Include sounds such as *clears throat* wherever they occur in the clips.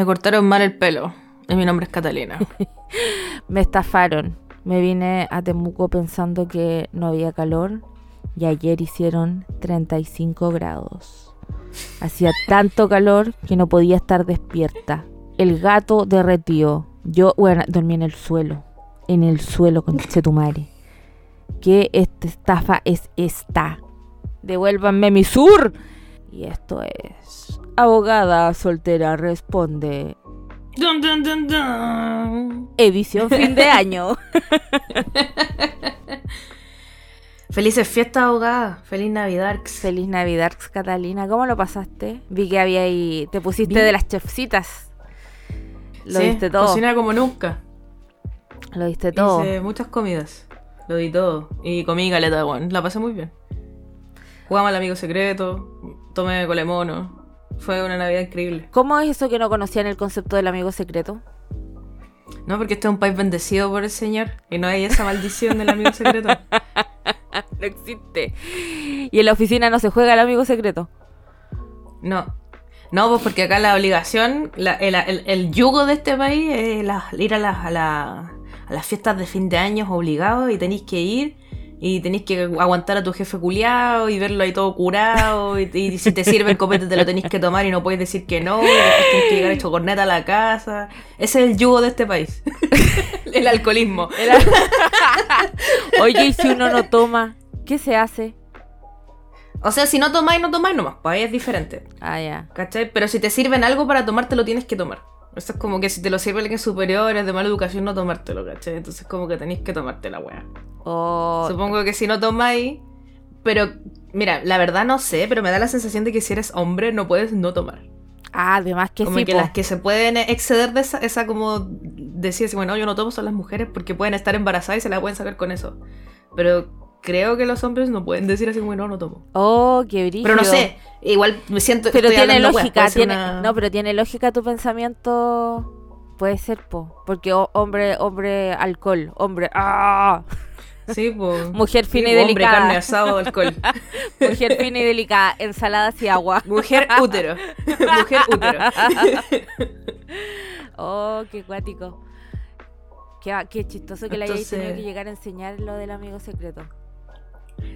Me cortaron mal el pelo. Y mi nombre es Catalina. *laughs* Me estafaron. Me vine a Temuco pensando que no había calor y ayer hicieron 35 grados. Hacía tanto calor que no podía estar despierta. El gato derretió. Yo, bueno, dormí en el suelo. En el suelo con Chetumare. ¿Qué esta estafa es esta? Devuélvanme mi sur. Y esto es. Abogada soltera responde. Dun, dun, dun, dun. Edición fin de año. *laughs* Felices fiestas, abogada. Feliz Navidad. Feliz Navidad, Catalina. ¿Cómo lo pasaste? Vi que había ahí. Te pusiste Vi- de las chefcitas. Lo Sí, diste todo. Cocina como nunca. Lo diste todo. Hice muchas comidas. Lo di todo. Y comí caleta de guan. La pasé muy bien. Jugamos al amigo secreto. Tomé colemono. Fue una Navidad increíble. ¿Cómo es eso que no conocían el concepto del amigo secreto? No, porque este es un país bendecido por el Señor. Y no hay esa maldición del amigo secreto. *laughs* No existe. Y en la oficina no se juega el amigo secreto. No. No, pues porque acá la obligación, la- el, el- el yugo de este país es la- ir a, las- a, la- a las fiestas de fin de año obligados y tenéis que ir y tenéis que aguantar a tu jefe culiado y verlo ahí todo curado y, y si te sirve el copete te lo tenéis que tomar y no puedes decir que no y tienes que llegar hecho corneta a la casa. Ese es el yugo de este país. *laughs* el alcoholismo. *laughs* Oye, y si uno no toma, ¿qué se hace? O sea, si no tomáis, no tomáis nomás, pues ahí es diferente. Ah, ya. ¿Cachai? Pero si te sirven algo para tomarte lo tienes que tomar. Eso es como que si te lo sirve alguien superior, es de mala educación no tomártelo, ¿cachai? Entonces como que tenéis que tomarte la weá. Oh, Supongo que si no tomáis... Pero, mira, la verdad no sé, pero me da la sensación de que si eres hombre no puedes no tomar. ah, además que como sí. que po. las que se pueden exceder de esa, esa como... Decir bueno, yo no tomo son las mujeres porque pueden estar embarazadas y se la pueden sacar con eso. Pero creo que los hombres no pueden decir así como, no, no tomo. Oh, qué brillo. Pero no sé, igual me siento... Pero tiene lógica, tiene, una- no, pero tiene lógica tu pensamiento. Puede ser, po. Porque hombre, hombre, alcohol, hombre, ¡ah! Sí, pues. *laughs* Mujer fina y Hombre, delicada. carne, asado, alcohol. *laughs* Mujer fina y delicada, ensaladas y agua. *laughs* Mujer útero. Mujer útero. Oh, qué cuático. Qué, qué chistoso que le hayáis Entonces- tenido que llegar a enseñar lo del amigo secreto.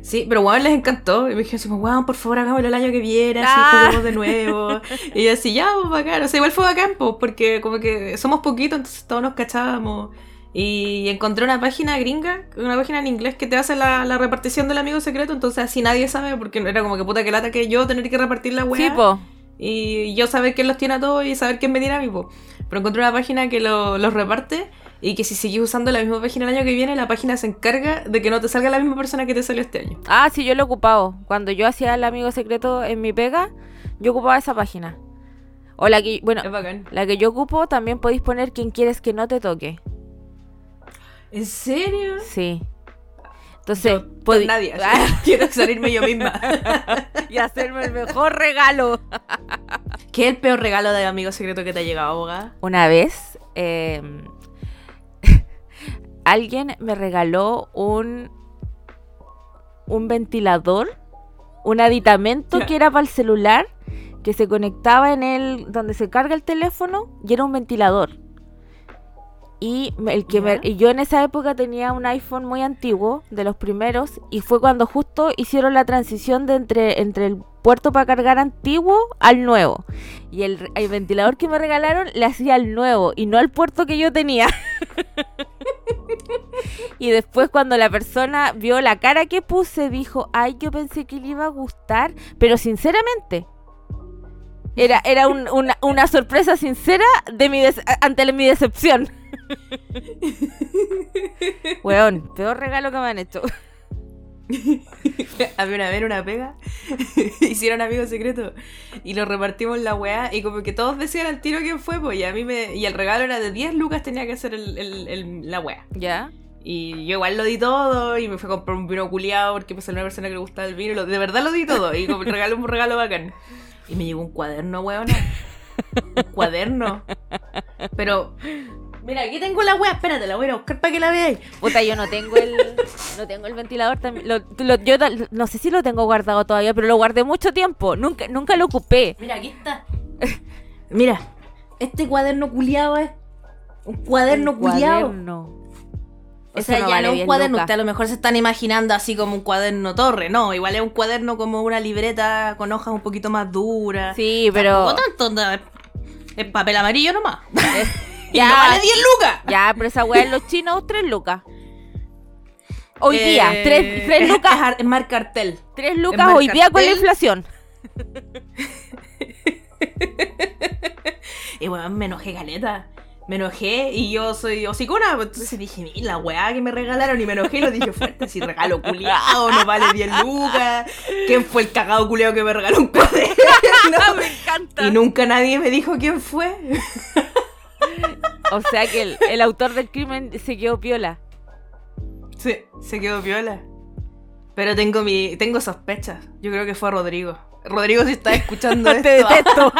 Sí, pero weón les encantó. Y me dijeron así, como, weón, por favor, hagámoslo el año que viene, así Ah. juguemos de nuevo. y yo así, ya, pues bacán. O sea, igual fue bacán, pues, porque como que somos poquitos, entonces todos nos cachábamos. Y encontré una página gringa, una página en inglés que te hace la, la repartición del amigo secreto, entonces así nadie sabe, porque era como que puta que lata que yo tener que repartir la weá. Sí, po. y yo saber quién los tiene a todos y saber quién me tiene a mí, po. Pero encontré una página que lo- los reparte y que si sigues usando la misma página el año que viene, la página se encarga de que no te salga la misma persona que te salió este año. Ah, sí, yo lo he ocupado. Cuando yo hacía el amigo secreto en mi pega, yo ocupaba esa página. O la que, bueno, la que yo ocupo también podéis poner quien quieres que no te toque. ¿En serio? Sí. Entonces, Yo, podí- nadie. *laughs* Quiero salirme yo misma. *laughs* y hacerme el mejor regalo. ¿Qué es el peor regalo de amigo secreto que te ha llegado, abogada? Una vez, eh, alguien me regaló un, un ventilador, un aditamento que era para el celular, que se conectaba en el, donde se carga el teléfono, y era un ventilador. Y el que me- y yo en esa época tenía un iPhone muy antiguo, de los primeros, y fue cuando justo hicieron la transición de entre, entre el puerto para cargar antiguo al nuevo. Y el, el ventilador que me regalaron le hacía al nuevo y no al puerto que yo tenía. *laughs* y después cuando la persona vio la cara que puse, dijo, ay, yo pensé que le iba a gustar, pero sinceramente. Era, era un- una, una sorpresa sincera de mi ante mi decepción. *laughs* Weón, peor regalo que me han hecho. Había una vez una pega, *laughs* hicieron amigos secretos y lo repartimos la weá y como que todos decían al tiro quién fue, pues y a mí me... Y el regalo era de 10 lucas, tenía que hacer el, el- el- la weá. ¿Ya? Y yo igual lo di todo y me fui a comprar un vino culiado porque pues era una persona que le gustaba el vino. lo- de verdad lo di todo y como regalo un regalo bacán. Y me llegó un cuaderno, weón. Un cuaderno. Pero... Mira, aquí tengo la weá, espérate, la voy a buscar para que la veáis. Puta, yo no tengo el *laughs* no tengo el ventilador también. Lo- lo- yo no sé si lo tengo guardado todavía, pero lo guardé mucho tiempo. Nunca nunca lo ocupé. Mira, aquí está. *laughs* Mira, Este cuaderno culiado es un cuaderno Un culiado. cuaderno. O Eso sea, no ya vale no es un 10 cuaderno, lucas. ustedes a lo mejor se están imaginando así como un cuaderno torre, no, igual es un cuaderno como una libreta con hojas un poquito más duras. Sí, pero. Tampoco tanto, es papel amarillo nomás. *laughs* Ya. no vale 10 lucas. Ya, pero esa weá en los chinos, 3 lucas. Hoy Eh, día, 3, es- lucas. Es, ar- es mar cartel. 3 lucas hoy día con la inflación. *laughs* Y bueno, me enojé caleta. Me enojé y yo soy hocicona. Entonces dije, "Mira, la weá que me regalaron y me enojé y lo dije fuerte. Si regalo culiao, no vale 10 lucas. ¿Quién fue el cagado culiao que me regaló un cuaderno? *laughs* me encanta. Y nunca nadie me dijo quién fue. O sea que el, el autor del crimen se quedó piola. Sí, se quedó piola. Pero tengo mi, tengo sospechas. Yo creo que fue Rodrigo. Rodrigo, si estás escuchando *laughs* esto, Te detesto.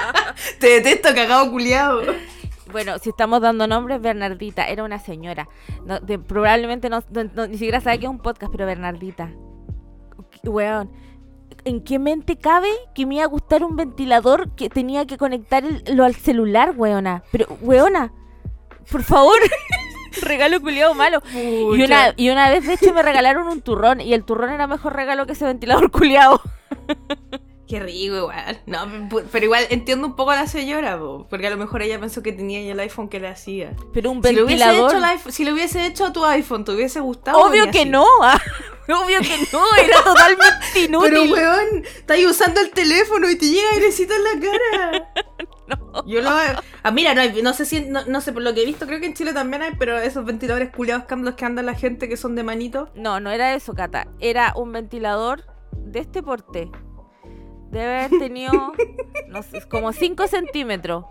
*laughs* te detesto, cagado culiao. Bueno, si estamos dando nombres, Bernardita era una señora. No, de- probablemente no- ni siquiera sabe que es un podcast, pero Bernardita. Weón, ¿en qué mente cabe que me iba a gustar un ventilador que tenía que conectar el- lo al celular, weona? Pero, weona, por favor, *laughs* regalo culiado malo. Y una, y una vez, de hecho, me regalaron un turrón y el turrón era mejor regalo que ese ventilador culiado. *laughs* Qué rico igual. No, pero igual entiendo un poco a la señora, po, porque a lo mejor ella pensó que tenía ya el iPhone que le hacía. Pero un Si le, hubiese ventilador. hecho iPhone- si le hubiese hecho a tu iPhone, ¿te hubiese gustado? Obvio que así. no, ah, *laughs* obvio que no, era totalmente *laughs* inútil. Pero weón, estás usando el teléfono y te llega airecito en la cara. *laughs* Yo lo ah, mira, no, hay- no sé si no, no sé por lo que he visto, creo que en Chile también hay, pero esos ventiladores culiados que andan, que anda la gente que son de manito. No, no era eso, Cata. Era un ventilador de este porte. Debe haber tenido, no sé, como 5 centímetros.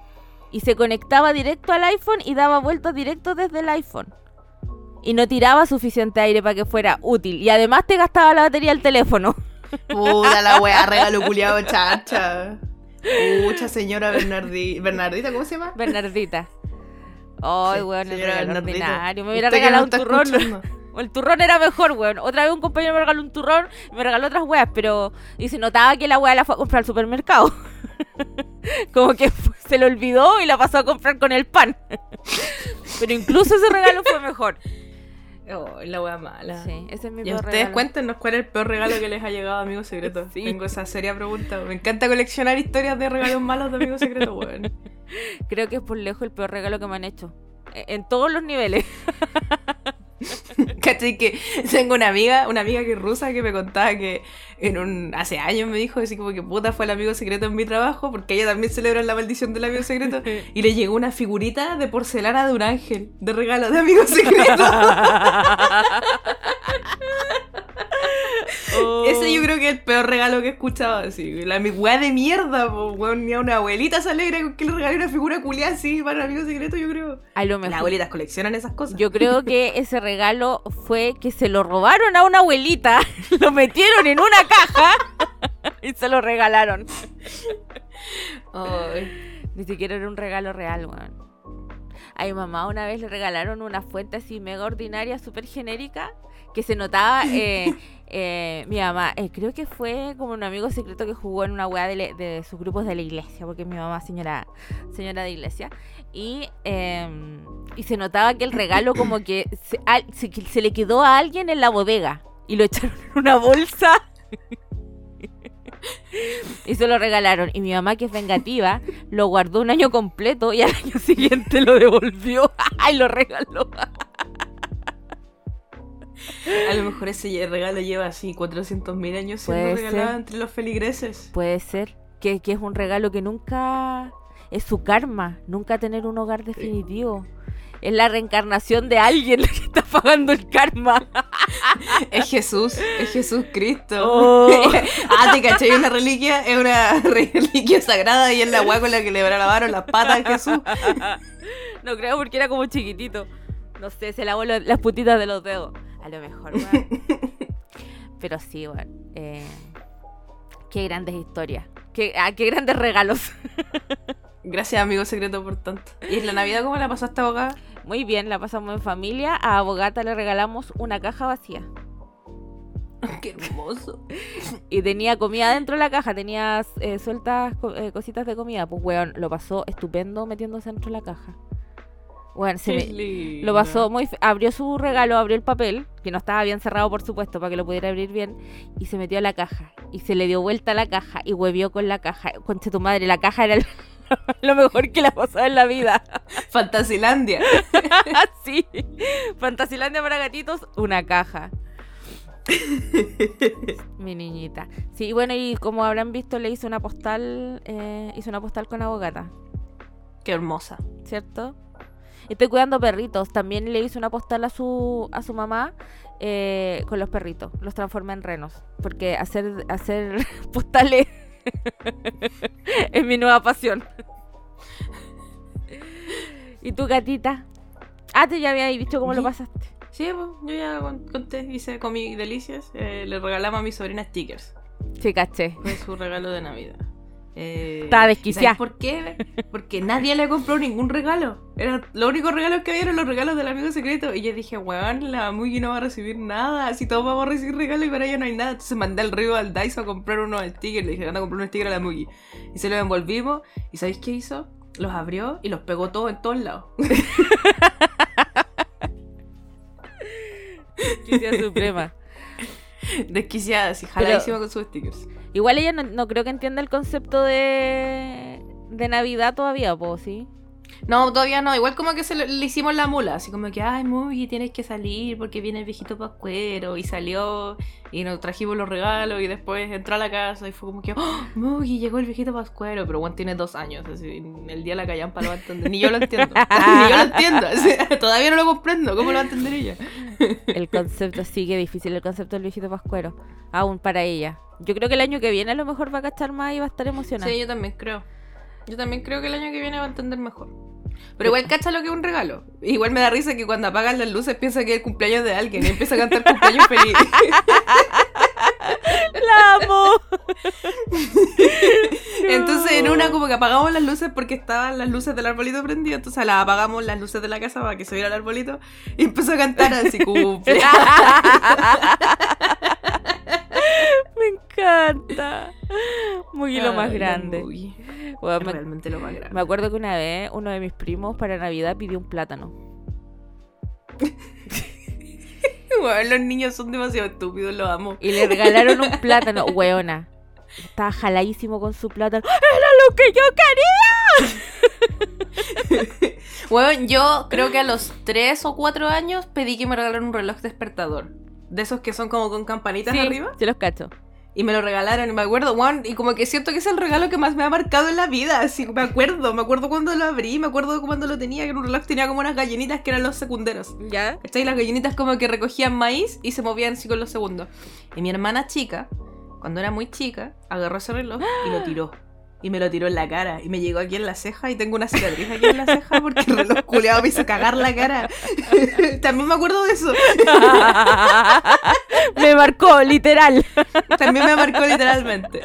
Y se conectaba directo al iPhone y daba vueltas directo desde el iPhone. Y no tiraba suficiente aire para que fuera útil. Y además te gastaba la batería del teléfono. Puta la weá, regalo culiado, chacha. Pucha señora Bernardi, Bernardita, ¿cómo se llama? Bernardita. Ay, Sí, weón, el Bernardita. ordinario. Me hubiera regalado un turrón. escuchando. El turrón era mejor, weón. Otra vez un compañero me regaló un turrón, me regaló otras weas, pero. Y se notaba que la wea la fue a comprar al supermercado. *laughs* Como que se le olvidó y la pasó a comprar con el pan. *laughs* pero incluso ese regalo fue mejor. Oh, la wea mala. Sí, ese es mi Y peor ustedes regalo. cuéntenos cuál es el peor regalo que les ha llegado a Amigos Secretos. Sí. Tengo esa seria pregunta. Me encanta coleccionar historias de regalos malos de Amigos Secretos, weón. *laughs* Creo que es por lejos el peor regalo que me han hecho. E- En todos los niveles. ¿Cachai? Que *laughs* tengo una amiga, una amiga que es rusa que me contaba que en un hace años me dijo así como que puta fue el amigo secreto en mi trabajo porque ella también celebra la maldición del amigo secreto *laughs* y le llegó una figurita de porcelana de un ángel de regalo de amigo secreto. *laughs* Ese yo creo que es el peor regalo que he escuchado así. La weá de mierda, po, weón. Ni a una abuelita se alegra con que le regale una figura culiada así para el amigo secreto, yo creo. A lo Las abuelitas coleccionan esas cosas. Yo creo que *laughs* ese regalo fue que se lo robaron a una abuelita, *laughs* lo metieron en una caja *laughs* y se lo regalaron. Ni siquiera era un regalo real, weón. A mi mamá una vez le regalaron una fuente así mega ordinaria, súper genérica, que se notaba, eh, eh, mi mamá, eh, creo que fue como un amigo secreto que jugó en una weá de, le- de sus grupos de la iglesia, porque mi mamá señora, señora de iglesia, y, eh, y se notaba que el regalo *coughs* como que se, al- se, se le quedó a alguien en la bodega, y lo echaron en una bolsa. *laughs* Y se lo regalaron. Y mi mamá, que es vengativa, lo guardó un año completo y al año siguiente lo devolvió. *laughs* ¡Ay, lo regaló! *laughs* A lo mejor ese regalo lleva así 400.000 años siendo regalado ser. entre los feligreses. Puede ser que, que es un regalo que nunca es su karma, nunca tener un hogar definitivo. Es la reencarnación de alguien la que está pagando el karma. *laughs* Es Jesús, es Jesús Cristo. Oh. *laughs* ah, te caché, una reliquia, es una reliquia sagrada y es la agua con la que le lavaron las patas a Jesús. No creo porque era como chiquitito. No sé, se lavó las putitas de los dedos. A lo mejor, *laughs* weón. Pero sí, weón. eh, qué grandes historias. Qué, ah, qué grandes regalos. *laughs* Gracias, amigo secreto, por tanto. ¿Y en la Navidad cómo la pasaste, abogada? Muy bien, la pasamos en familia. A Abogata le regalamos una caja vacía. *laughs* Qué hermoso. Y tenía comida dentro de la caja, tenía eh, sueltas eh, cositas de comida. Pues, weón, lo pasó estupendo metiéndose dentro de la caja. Weón, se me- lo pasó muy... Abrió su regalo, abrió el papel, que no estaba bien cerrado, por supuesto, para que lo pudiera abrir bien, y se metió a la caja. Y se le dio vuelta a la caja y huevió con la caja. Conche tu madre, la caja era el- *laughs* lo mejor que le ha pasado en la vida. *laughs* Fantasilandia. *laughs* sí. Fantasilandia para gatitos, una caja. Mi niñita. Sí, bueno, y como habrán visto, le hizo una postal, eh, hizo una postal con abogata, Qué hermosa. ¿cierto? Estoy cuidando perritos. También le hizo una postal a su, a su mamá eh, con los perritos. Los transforma en renos. Porque hacer, hacer *laughs* postales *laughs* es mi nueva pasión. ¿Y tu gatita? Ah, te ya había dicho cómo lo pasaste. Sí, pues, yo ya con- conté, hice comí delicias. eh, le regalamos a mi sobrina stickers. Sí, caché. Fue su regalo de Navidad. Eh, Estaba ¿y desquiciada. ¿Sabes por qué? Porque nadie le compró ningún regalo. Era, los únicos regalos que había eran los regalos del amigo secreto. Y yo dije, weón, la Mugi no va a recibir nada. Si todos vamos a recibir regalos y para ella no hay nada. Entonces mandé al río al Daiso a comprar unos stickers. Le dije, anda a comprar un sticker a la Mugi. Y se los envolvimos. ¿Y sabéis qué hizo? Los abrió y los pegó todos en todos lados. *laughs* Desquiciada suprema. Desquiciada, así, jaladísima con sus stickers. Igual ella no, no creo que entienda el concepto de, de Navidad todavía, pues, ¿sí? No, todavía no. Igual como que se le, le hicimos la mula. Así como que, ay, Mugi, tienes que salir porque viene el viejito pascuero. Y salió y nos trajimos los regalos. Y después entró a la casa y fue como que, oh, Mugi, llegó el viejito pascuero. Pero Juan tiene dos años. Así, el día de la callampa lo va a entender. Ni yo lo entiendo. *laughs* Ni yo lo entiendo. así, *laughs* todavía no lo comprendo. ¿Cómo lo va a entender ella? El concepto sigue difícil, el concepto del viejito pascuero. Aún para ella. Yo creo que el año que viene a lo mejor va a cachar más y va a estar emocionada. Sí, yo también creo. Yo también creo que el año que viene va a entender mejor. Pero igual cacha lo que es un regalo. Igual me da risa que cuando apagan las luces piensa que es el cumpleaños de alguien y empieza a cantar *laughs* cumpleaños feliz. ¡La amo! *laughs* Entonces en una como que apagamos las luces porque estaban las luces del arbolito prendidas, entonces las apagamos las luces de la casa para que se viera el arbolito y empezó a cantar así *laughs* cumple. Me encanta. Muy lo más grande. Mugi. Bueno, Es me, realmente lo más grande. me acuerdo que una vez uno de mis primos para Navidad pidió un plátano. *laughs* Bueno, los niños son demasiado estúpidos, los amo. Y le regalaron un *laughs* plátano, weona. Estaba jaladísimo con su plátano. ¡Era lo que yo quería! *laughs* Bueno, yo creo que a los 3 o 4 años pedí que me regalaran un reloj despertador. De esos que son como con campanitas Sí, arriba. se los cacho. Y me lo regalaron, y me acuerdo, Juan, y como que siento que es el regalo que más me ha marcado en la vida, así, me acuerdo, me acuerdo cuando lo abrí, me acuerdo cuando lo tenía, que era un reloj tenía como unas gallinitas que eran los secunderos. ¿Ya? ¿Cachai? Las gallinitas como que recogían maíz y se movían así con los segundos. Y mi hermana chica, cuando era muy chica, agarró ese reloj y lo tiró. Y me lo tiró en la cara. Y me llegó aquí en la ceja y tengo una cicatriz aquí en la ceja porque el reloj culeado me hizo cagar la cara. *laughs* También me acuerdo de eso. *laughs* Me marcó, literal. También me marcó literalmente.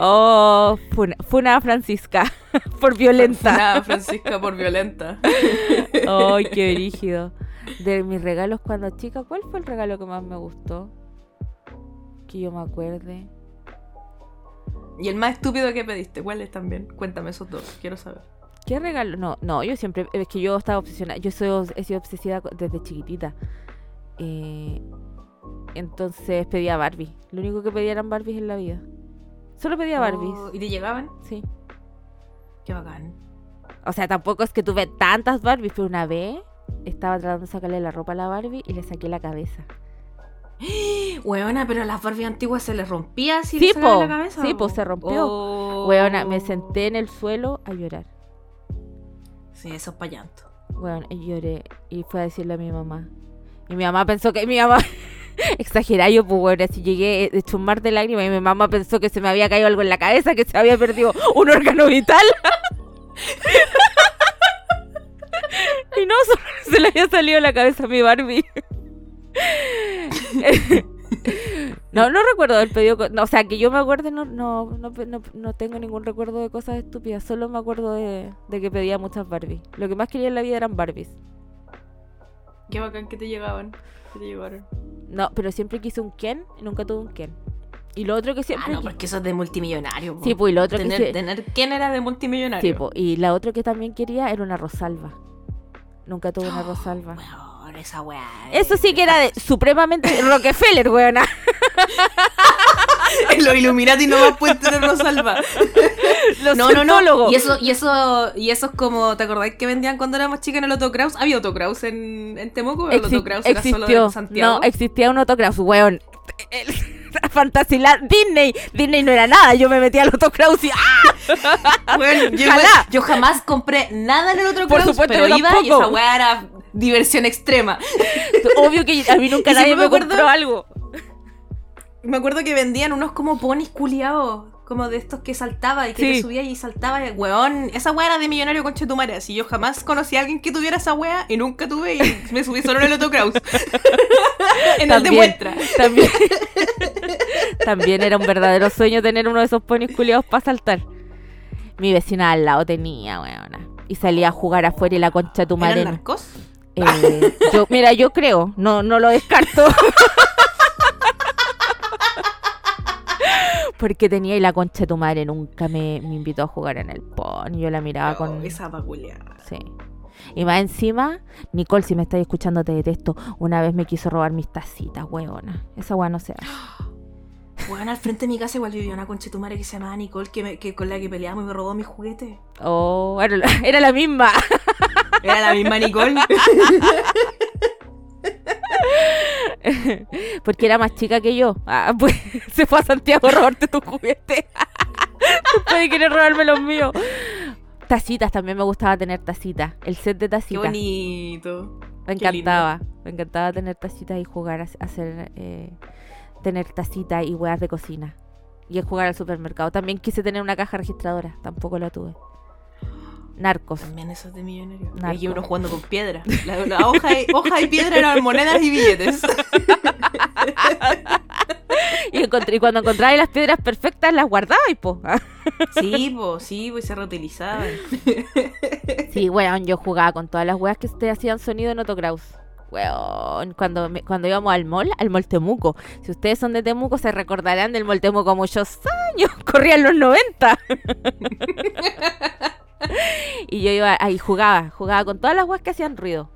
Oh, funa, funa Francisca. *laughs* Por violenta. Nada, Francisca, por violenta. Ay, qué brígido. De mis regalos cuando chica, ¿cuál fue el regalo que más me gustó? Que yo me acuerde. Y el más estúpido que pediste, ¿cuál es también? Cuéntame esos dos, quiero saber. ¿Qué regalo? No, no, yo siempre, es que yo estaba obsesionada, yo soy, he sido obsesiva desde chiquitita. Eh, entonces pedía Barbie. Lo único que pedía eran Barbies en la vida. Solo pedía Barbies, Oh, ¿Y te llegaban? sí. Qué bacán. O sea, tampoco es que tuve tantas Barbies, pero una vez estaba tratando de sacarle la ropa a la Barbie y le saqué la cabeza. *gasps* Weona, pero a las Barbie antiguas se les rompía así Sí, le po. la cabeza. Sí, po? se rompió. Oh. Weona, me senté en el suelo a llorar. Sí, eso es pa' llanto. Bueno, y lloré y fue a decirle a mi mamá. Y mi mamá pensó que mi mamá *laughs* exagerá yo, pues bueno, así llegué eh, hecho un mar de lágrimas y mi mamá pensó que se me había caído algo en la cabeza, que se había perdido *laughs* un órgano vital. *laughs* y no, solo se le había salido la cabeza a mi Barbie. No, no recuerdo haber pedido... no, o sea, que yo me acuerde, no, no, no, no, no tengo ningún recuerdo de cosas estúpidas. Solo me acuerdo de, de que pedía muchas Barbies. Lo que más quería en la vida eran Barbies. Qué bacán que te llegaban. Que te llevaron. No, pero siempre quise un Ken y nunca tuve un Ken. Y lo otro que Ah, siempre... no, qui- porque eso es de multimillonario. po. Sí, pues y lo otro que tener, tener quién era de multimillonario. Sí, po, y la otra que también quería era una Rosalba. Nunca tuve una *gasps* Rosalba. Esa weá. Eso sí que era de supremamente Rockefeller, weona. *laughs* Los Illuminati no más pueden tener Rosalba. *laughs* Los No, no, no. Y eso, y eso, y eso es como, ¿te acordáis que vendían cuando éramos chicas en el Autokraus? ¿Había Autokraus en, en Temuco? ¿O el Exi- Autokraus era solo existió. de Santiago? No, existía un autocraus, weón. El- Fantasiland Disney. Disney no era nada. Yo me metía al autocraus y ¡ah! *laughs* Bueno, yo, Ojalá. yo jamás compré nada en el Por Autokraus, supuesto, pero iba y esa weá era diversión extrema. *laughs* Obvio que a mí nunca nadie me me acuerdo- compró algo. Me acuerdo que vendían unos como ponis culiados. Como de estos que saltaba y que Sí. te subía y saltaba. y, Weón, esa weá era de millonario con Chetumare. Así yo jamás conocí a alguien que tuviera esa weá y nunca tuve y me subí solo en el Autokraus. *laughs* en el de muestra. También, *laughs* también era un verdadero sueño tener uno de esos ponis culiados para saltar. Mi vecina al lado tenía, weona. Y salía a jugar afuera y la concha de tu ¿Eran madre. narcos? Eh, yo, mira, yo creo, no, no lo descarto. Porque tenía y la concha de tu madre nunca me, me invitó a jugar en el pony. Yo la miraba Oh, con. Esa peculiar. Sí. Y más encima, Nicole, si me estás escuchando, te detesto. Una vez me quiso robar mis tacitas, weona. Esa weá no se hace. Weón, al frente de mi casa igual vivía una conchetumare que se llamaba Nicole, que, me- que con la que peleamos y me robó mis juguetes. Oh, era la, era la misma. *laughs* Era la misma Nicole. *laughs* Porque era más chica que yo. Ah, pues *laughs* se fue a Santiago a robarte tu juguete. Después de querer robarme los míos. Tacitas, también me gustaba tener tacitas. El set de Qué tacitas. bonito. Me qué encantaba. Me encantaba tener tacitas y jugar, a hacer. eh, tener tacitas y hueas de cocina. Y jugar al supermercado. También quise tener una caja registradora. Tampoco la tuve. Narcos. También eso es de millonario. Narco. Y uno jugando con piedra. La, la hoja, y, hoja y piedra eran monedas y billetes. *laughs* Y, encontré- y cuando encontraba las piedras perfectas, las guardaba y po. *laughs* Sí, pues, sí, pues se reutilizaban. Sí, weón, yo jugaba con todas las weas que te hacían sonido en Autokraus. Cuando, cuando íbamos al mall, al mall Temuco. Si ustedes son de Temuco, se recordarán del mall Temuco muchos años. *laughs* Corrían los 90. *laughs* y yo iba ahí, jugaba, jugaba con todas las weas que hacían ruido.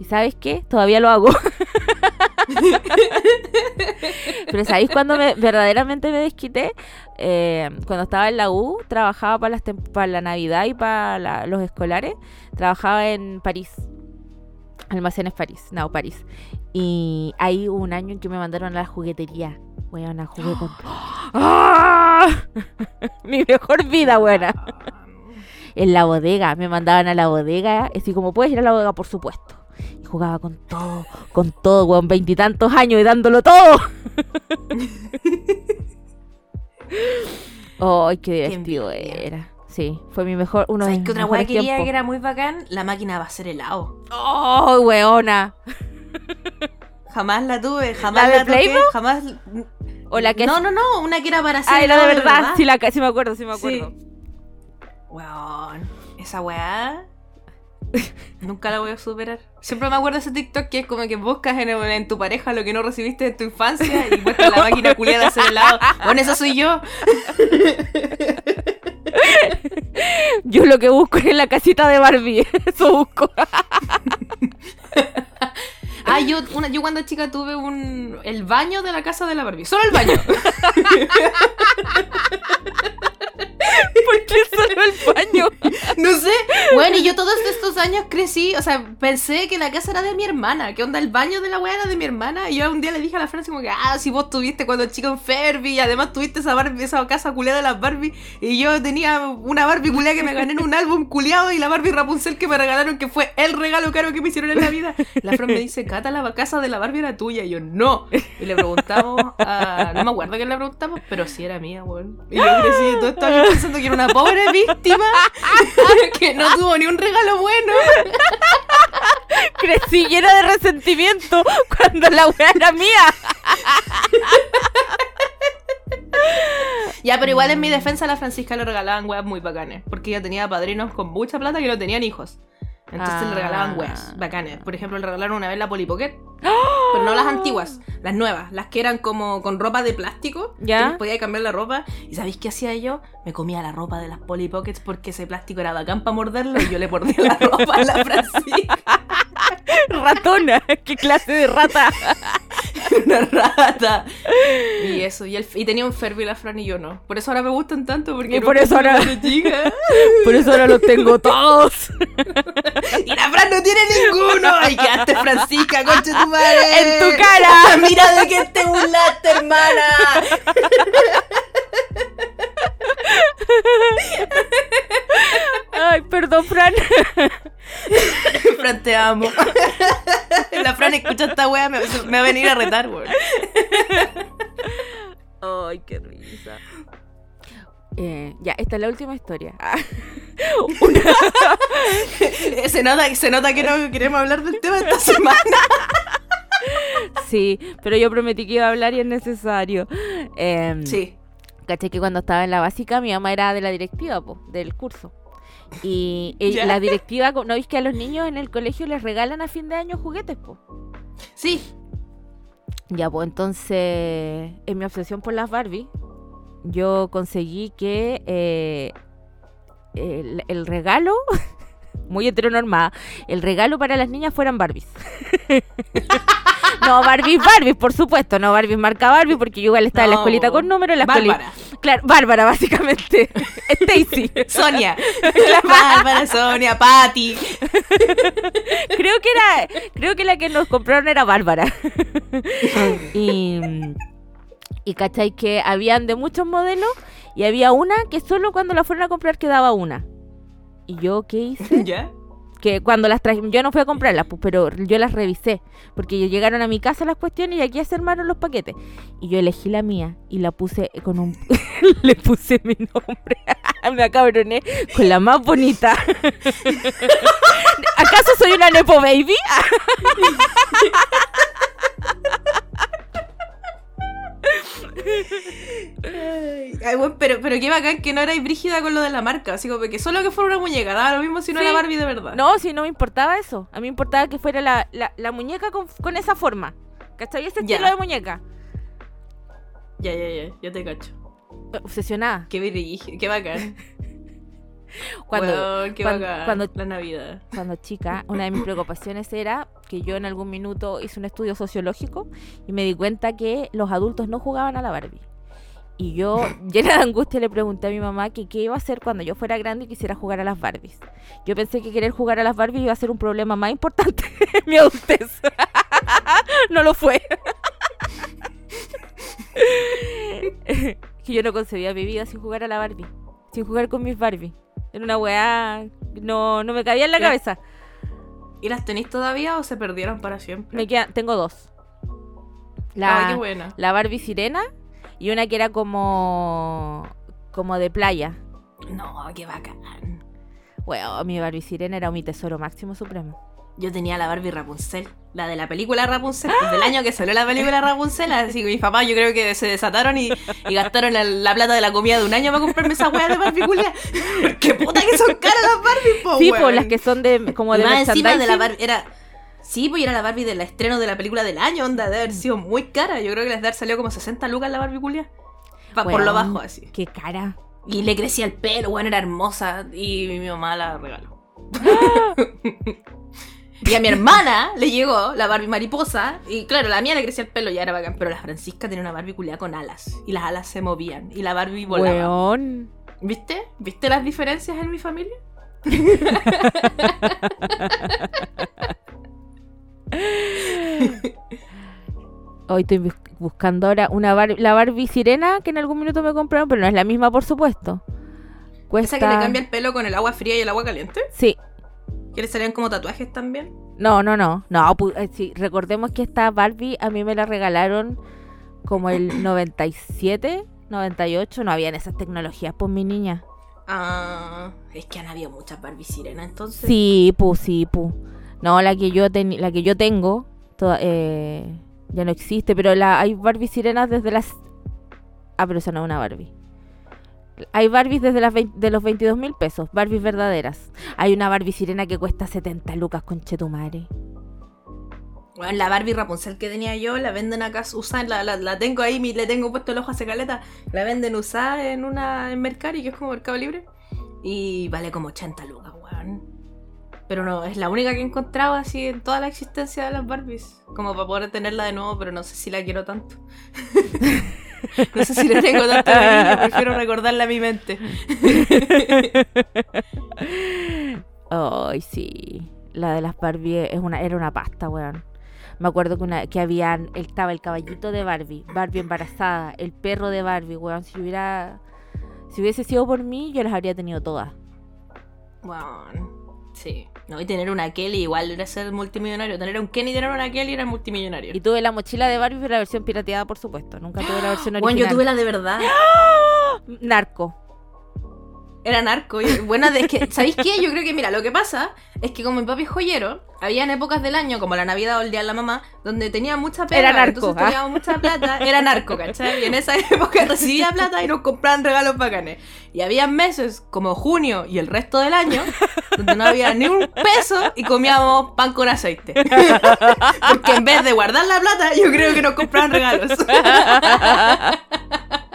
¿Y sabes qué? Todavía lo hago. *laughs* Pero ¿sabéis cuando me, verdaderamente me desquité? Eh, cuando estaba en la U, trabajaba para, las para la Navidad y para la- los escolares. Trabajaba en París. Almacenes París. No, París. Y ahí hubo un año en que me mandaron a la juguetería. Weona, jugué con... *gasps* ¡Ah! *laughs* Mi mejor vida, buena. En la bodega. Me mandaban a la bodega. Así como, ¿puedes ir a la bodega? Por supuesto. Y jugaba con todo, con todo, weón. Veintitantos años y dándolo todo. *laughs* *laughs* ¡Ay, qué divertido era! Sí, fue mi mejor, uno de ¿Sabes qué otra weá quería que era muy bacán? La máquina va a ser helado. ¡Oh, weona! Jamás la tuve, jamás ¿La la, toqué, jamás... O la que No, no, no, una que era para hacer Ah, era helado de verdad. Sí, la, sí me acuerdo, sí me Sí. acuerdo. Weón, esa weá... Nunca la voy a superar. Siempre me acuerdo de ese TikTok que es como que buscas en, en tu pareja lo que no recibiste en tu infancia y muestra la *laughs* máquina culiada de hacer helado. Bueno, eso soy yo. *laughs* *laughs* Yo lo que busco es en la casita de Barbie. *laughs* Eso busco. *laughs* Ah, yo, una, yo cuando chica tuve un el baño de la casa de la Barbie. Solo el baño. *laughs* ¿Por qué solo el baño? *laughs* No sé. Bueno, y yo todos estos años crecí, o sea, pensé que la casa era de mi hermana. ¿Qué onda? El baño de la weá era de mi hermana. Y yo un día le dije a la Francia como que, ah, si vos tuviste cuando chica un Ferbi y además tuviste esa, Barbie, esa casa culiada de las Barbie. Y yo tenía una Barbie culiada que me gané en un álbum culiado y la Barbie Rapunzel que me regalaron, que fue el regalo caro que me hicieron en la vida. La Fran me dice, Cata, la casa de la Barbie era tuya. Y yo, no. Y le preguntamos a... No me acuerdo quién le preguntamos, pero sí era mía, weón. Y yo crecí todo esto pensando que era una pobre víctima *laughs* que no tuvo ni un regalo bueno. *laughs* Crecí llena de resentimiento cuando la weá era mía. Ya, pero igual en mi defensa la Francisca le regalaban weas muy bacanes. Porque ella tenía padrinos con mucha plata que no tenían hijos. Entonces le regalaban Ah. weas bacanes. Por ejemplo, le regalaron una vez la Polly Pocket. Pero no las antiguas, las nuevas, las que eran como con ropa de plástico. ¿Ya? Que podía cambiar la ropa. ¿Y sabéis qué hacía yo? Me comía la ropa de las Polly Pockets porque ese plástico era bacán para morderlo y yo le mordía la *laughs* ropa a la Francisca. Ratona, qué clase de rata. *laughs* Una rata. Y eso, y, el, y tenía un Ferby la Fran y yo no. Por eso ahora me gustan tanto, porque Y por eso ahora-. *laughs* Por eso ahora los tengo todos. *laughs* Y la Fran no tiene ninguno. Ay, quedaste Francisca, concha tu madre. En tu cara. Mira de que te burlaste, hermana. Ay, perdón, Fran. *laughs* Fran, te amo. *laughs* La Fran escucha esta wea, me, me va a venir a retar, weón. Ay, qué risa. Eh, ya, esta es la última historia. Ah. *laughs* Se nota, se nota que no queremos hablar del tema esta semana. Sí, pero yo prometí que iba a hablar y es necesario. Em, Sí. Caché que cuando estaba en la básica, mi mamá era de la directiva, po, del curso. Y *laughs* la directiva, ¿no veis que a los niños en el colegio les regalan a fin de año juguetes, po? Sí. Ya, pues entonces, en mi obsesión por las Barbie, yo conseguí que eh, el, el regalo, *laughs* muy heteronormada, el regalo para las niñas fueran Barbies. *laughs* no, Barbies, Barbies, por supuesto, no Barbies marca Barbie, porque yo igual estaba en la escuelita con números, en la Bárbara. Claro, Bárbara, básicamente. *laughs* Stacy. Sonia. Bárbara, Sonia, Patty. creo que era, creo que la que nos compraron era Bárbara. y, y cachai que habían de muchos modelos y había una que solo cuando la fueron a comprar quedaba una. Y yo, ¿qué hice? *laughs* ¿Ya? que cuando las traje, yo no fui a comprarlas, pues, pero yo las revisé, porque llegaron a mi casa las cuestiones y aquí se armaron los paquetes. Y yo elegí la mía y la puse con un... *laughs* le puse mi nombre, *laughs* me acabroné, con la más bonita. ¿Acaso soy una Nepo Baby? Ay, bueno, pero, pero qué bacán que no erais brígida con lo de la marca. Así como que solo que fuera una muñeca, daba lo mismo si no Sí. era Barbie de verdad. No, si no me importaba eso. A mí me importaba que fuera la, la, la muñeca con, con esa forma. ¿Cachai? Ese Ya. estilo de muñeca. Ya, ya, ya, yo te cacho. Obsesionada. Qué brígido, qué bacán. *laughs* Cuando, Weón, qué cuando- bacán. cuando- La Navidad. cuando chica, una de mis preocupaciones era que yo en algún minuto hice un estudio sociológico y me di cuenta que los adultos no jugaban a la Barbie. Y yo, *laughs* llena de angustia, le pregunté a mi mamá que qué iba a hacer cuando yo fuera grande y quisiera jugar a las Barbies. Yo pensé que querer jugar a las Barbies iba a ser un problema más importante *laughs* en mi adultez. *laughs* no lo fue. que yo no concebía mi vida sin jugar a la Barbie. Sin jugar con mis Barbies. Era una weá. No, no me cabía en la cabeza. ¿Y las tenéis todavía o se perdieron para siempre? Me quedan, tengo dos. Qué buena. la Barbie sirena y una que era como como de playa. No, qué bacán. Bueno, mi Barbie sirena era mi tesoro máximo supremo. Yo tenía la Barbie Rapunzel, la de la película Rapunzel, desde el año que salió la película Rapunzel, así que mis papás yo creo que se desataron y, y gastaron la, la plata de la comida de un año para comprarme esa weá de Barbie culia. *laughs* Porque puta que son caras las Barbie, po, sí, pues las que son de como de más encima de la. Barbie, era... Sí, pues era la Barbie del estreno de la película del año, onda, de haber sido muy cara. Yo creo que les de haber salido como 60 lucas la Barbie culia. Por lo bajo, así. Qué cara. Y le crecía el pelo, bueno, era hermosa. Y mi mamá la regaló. *laughs* y a mi hermana le llegó la Barbie mariposa. Y claro, la mía le crecía el pelo, ya era bacán. Pero la Francisca tenía una Barbie culiada con alas. Y las alas se movían. Y la Barbie volaba. Weón. ¿Viste? ¿Viste las diferencias en mi familia? Hoy estoy bus- buscando ahora una Bar- la Barbie sirena que en algún minuto me compraron, pero no es la misma, por supuesto. Cuesta... Esa que le cambia el pelo con el agua fría y el agua caliente. Sí. Que le salían como tatuajes también. No, no, no. No, eh, sí, recordemos que esta Barbie a mí me la regalaron como el *clears throat* 97, 98. No habían esas tecnologías, pues mi niña. Ah, es que han habido muchas Barbie sirena entonces. Sí, pu, sí, pu. No, la que yo teni- la que yo tengo toda- eh, ya no existe, pero la hay Barbie sirenas desde las Ah, pero esa no es una Barbie. Hay Barbies desde las de los 22 mil pesos, Barbies verdaderas. Hay una Barbie sirena que cuesta 70 lucas con Chetumare. Bueno, la Barbie Rapunzel que tenía yo la venden acá usada, la, la, la tengo ahí, le tengo puesto el ojo a caleta. La venden usada en una en Mercari, que es como Mercado Libre. Y vale como 80 lucas, weón. Pero no, es la única que he encontrado así en toda la existencia de las Barbies. Como para poder tenerla de nuevo, pero no sé si la quiero tanto. *laughs* *laughs* no sé si le tengo tanto cariño, prefiero recordarla a mi mente. *laughs* Ay, sí. La de las Barbie es una, era una pasta, weón. Me acuerdo que, una, que habían, estaba el caballito de Barbie, Barbie embarazada, el perro de Barbie, weón. Si hubiera, si hubiese sido por mí, yo las habría tenido todas. Bueno, sí. No, y tener una Kelly igual era ser multimillonario. Tener un Ken y tener una Kelly era multimillonario. Y tuve la mochila de Barbie, pero la versión pirateada, por supuesto. Nunca tuve la versión *gasps* original. Bueno, yo tuve la de verdad. *gasps* Narco. Era narco. y- Bueno, es que, ¿sabéis qué? Yo creo que, mira, lo que pasa es que como mi papi es joyero, habían épocas del año, como la Navidad o el Día de la Mamá, donde tenía mucha pega, Era narco, entonces ¿ah? teníamos mucha plata, era narco, ¿cachai? Y en esa *laughs* época recibía plata y nos compraban regalos bacanes. Y había meses, como junio y el resto del año, donde no había ni un peso y comíamos pan con aceite. Porque en vez de guardar la plata, yo creo que nos compraban regalos. *laughs*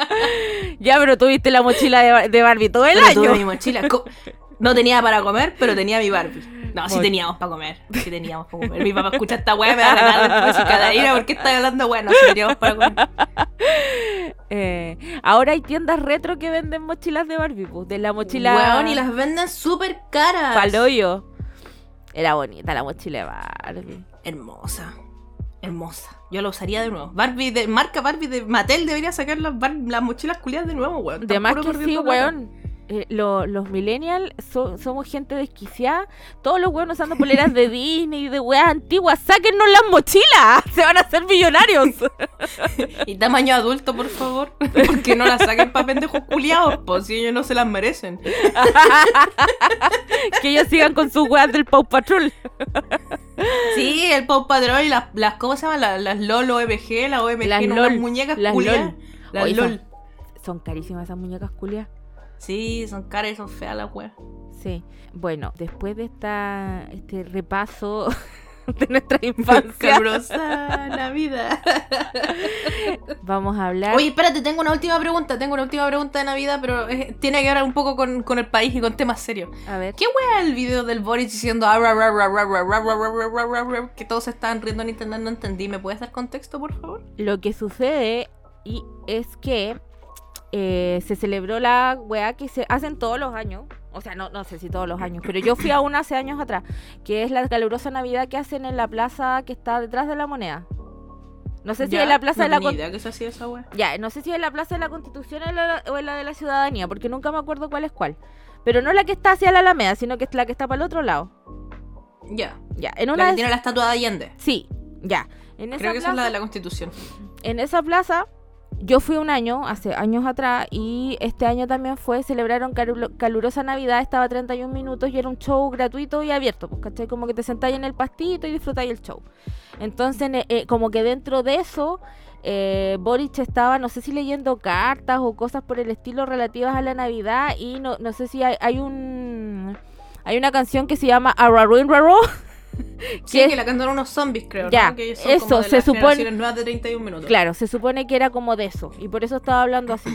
*laughs* Ya, pero tuviste la mochila de, Bar- de Barbie todo el Pero año. tuve mi mochila. Co- No tenía para comer, pero tenía mi Barbie. No, sí teníamos para comer. Sí teníamos para comer. Mi papá escucha esta weá, me va a regalar después ira, ¿por qué estás hablando bueno? Sí teníamos para comer. *laughs* Eh, ahora hay tiendas retro que venden mochilas de Barbie, pues, de la mochila Weón, y las venden súper caras. paloyo. Era bonita la mochila de Barbie. Hermosa. Hermosa. Yo la usaría de nuevo. Barbie de marca Barbie de Mattel debería sacar las, las mochilas culiadas de nuevo, weón. De más que sí, weón. Eh, lo- los millennials so- somos gente desquiciada. Todos los weones usando poleras de *laughs* Disney y de weas antiguas. ¡Sáquennos las mochilas! *laughs* ¡Se van a hacer millonarios! *laughs* Y tamaño adulto, por favor. Porque no las saquen para pendejos culiados, pues si ellos no se las merecen. que ellos sigan con sus weas del Paw Patrol. Sí, el Pau Patrol y las, las ¿cómo se llaman? Las, las LOL OMG, las OMG, Las no, LOL, las muñecas las culiadas. LOL. Las Oye, LOL. son- Son carísimas esas muñecas culias. Sí, son caras y son feas las weas. Sí, bueno, después de esta, este repaso de nuestra infancia. La vida. Vamos a hablar. Oye, espérate, tengo una última pregunta. Tengo una última pregunta de Navidad, pero tiene que ver un poco con, con, el país y con temas serios. A ver. ¿Qué wea el video del Boris diciendo que todos se estaban riendo en internet? No entendí. ¿Me puedes dar contexto, por favor? Lo que sucede y es que eh, se celebró la weá que se hacen todos los años. O sea, no, no sé si todos los años, pero yo fui a una hace años atrás, que es la calurosa Navidad que hacen en la plaza que está detrás de la moneda. No sé si Ya, es la plaza no de la tenía Con- idea que se hacía esa wea. Ya, no sé si es la plaza de la Constitución o la, o en la de la Ciudadanía, porque nunca me acuerdo cuál es cuál. Pero no la que está hacia la Alameda, sino que es la que está para el otro lado. Ya. Ya, en La una que de tiene la estatua de Allende. Sí, ya. En esa Creo que esa es la de la Constitución. en esa plaza yo fui un año, hace años atrás, y este año también fue, celebraron calurosa Navidad, estaba 31 minutos y era un show gratuito y abierto, pues, ¿cachai? Como que te sentáis en el pastito y disfrutáis el show. Entonces, eh, como que dentro de eso, eh, Boric estaba, no sé si leyendo cartas o cosas por el estilo relativas a la Navidad, y no, no sé si hay, hay un... Hay una canción que se llama Araruin Raro. *laughs* Sí, que- que la cantaron unos zombies, creo. Ya, ¿no? Que son eso, como de se las supone- nuevas de 31 minutos. Claro, se supone que era como de eso, y por eso estaba hablando así.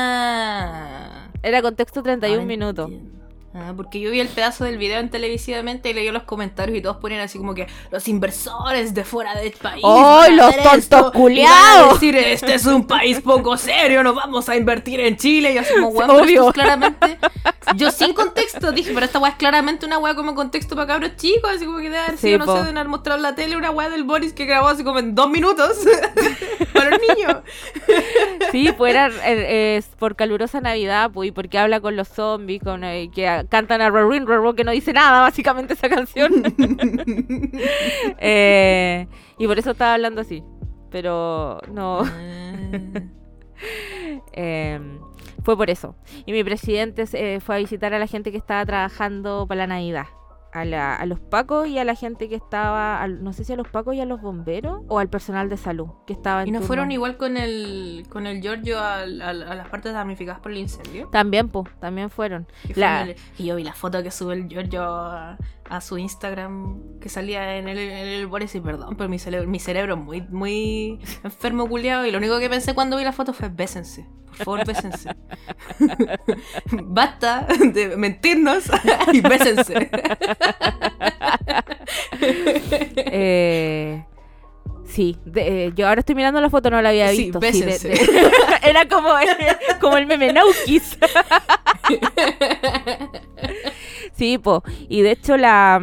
Ah. Era contexto 31 Ah, minutos. entiendo. Ah, porque yo vi el pedazo del video en televisivamente y leí los comentarios y todos ponían así como que los inversores de fuera del país. ¡Ay, van a los tontos decir, este es un país poco serio, no vamos a invertir en Chile. Y así como, weón, Obvio. pero claramente... Yo sin contexto dije, pero esta weá es claramente una weá como contexto para cabros chicos, así como que debe haber Sí, sido, no po. sé, de haber mostrado en la tele una weá del Boris que grabó así como en dos minutos *laughs* para los niños. Sí, pues era eh, es por calurosa Navidad, pues, y porque habla con los zombies, con eh, que cantan a Rarin Raro, que no dice nada, básicamente, esa canción. *laughs* Eh, y por eso estaba hablando así. Pero no, *laughs* eh, fue por eso. Y mi presidente eh, fue a visitar a la gente que estaba trabajando para la Navidad. A, la- a los pacos y a la gente que estaba, al- no sé si a los pacos y a los bomberos o al personal de salud que estaba en ¿Y no turno. fueron igual con el, con el Giorgio a las partes damnificadas por el incendio? También, pues, también fueron. Y, fue La- en el- y yo vi la foto que sube el Giorgio a, a su Instagram que salía en el, en el Boris y perdón, pero mi cerebro, mi cerebro muy, muy enfermo culiado y lo único que pensé cuando vi la foto fue bésense. Por favor, bésense. *laughs* Basta de mentirnos *laughs* y bésense. *laughs* Eh, sí, de- eh, yo ahora estoy mirando la foto, no la había Sí, visto. sí, de- bésense. de- era como el, como el meme Naukis. sí, po. Y de hecho la...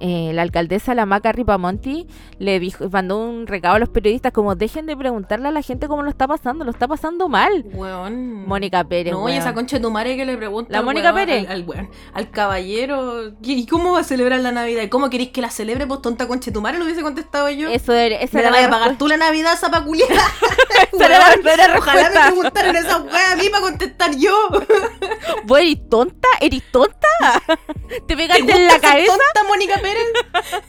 eh, la alcaldesa, la Maca Ripamonti, le dijo, mandó un recado a los periodistas como dejen de preguntarle a la gente cómo lo está pasando, lo está pasando mal. Weón. Mónica Pérez. No, y weón. esa concha de tu madre que le pregunta La Mónica weón, Pérez. Al, al weón, al caballero. ¿Y y cómo va a celebrar la Navidad? ¿Y cómo queréis que la celebre? Pues tonta concha de tu madre, lo hubiese contestado yo. Eso debería- esa Me la era vaya a pagar tú la Navidad. *laughs* Esa era verdadera Ojalá me respuesta. preguntaran esa weá a mí para contestar yo. *laughs* ¿Vos eres tonta? ¿Eres tonta? ¿Te *laughs* ¿Te pegaste en la cabeza? tonta, Mónica Pérez?